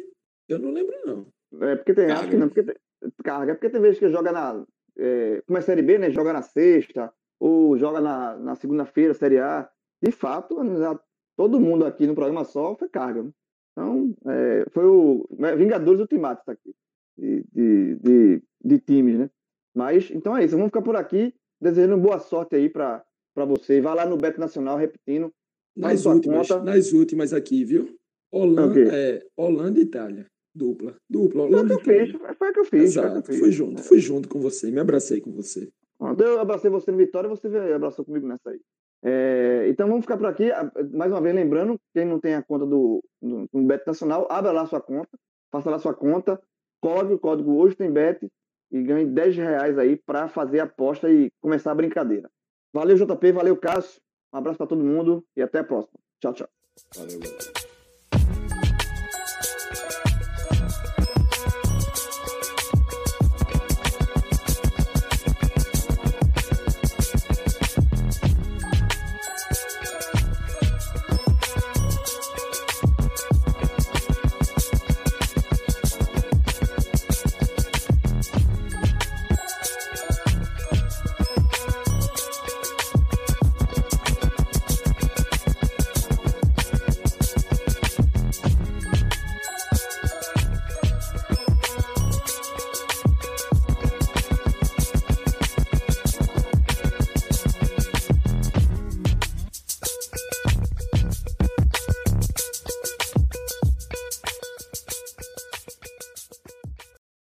Eu não lembro, não. É porque tem, acho que não, porque tem, carga, é porque tem vezes que joga na. É, como é Série B, né? Joga na sexta, ou joga na, na segunda-feira, Série A. De fato, todo mundo aqui no programa só foi carga. Né? Então, é, foi o né, Vingadores Ultimato tá aqui, de, de, de, de, times, né? Mas, então é isso, vamos ficar por aqui, desejando boa sorte aí para você. Vá lá no Beto Nacional, repetindo. Nas últimas, conta. nas últimas aqui, viu? Holanda, okay. é, Holanda e Itália. Dupla. Dupla. Holanda foi o que eu fiz. Foi o que eu fiz. Exato. Fui junto. Fui junto com você. Me abracei com você. Eu abracei você no Vitória você abraçou comigo nessa aí. É, então vamos ficar por aqui. Mais uma vez, lembrando, quem não tem a conta do, do, do Bet Nacional, abra lá sua conta, faça lá sua conta, código, código hoje tem Bet e ganhe 10 reais aí para fazer a aposta e começar a brincadeira. Valeu, JP, valeu, Cássio. Um abraço para todo mundo e até a próxima. Tchau, tchau. Valeu, galera.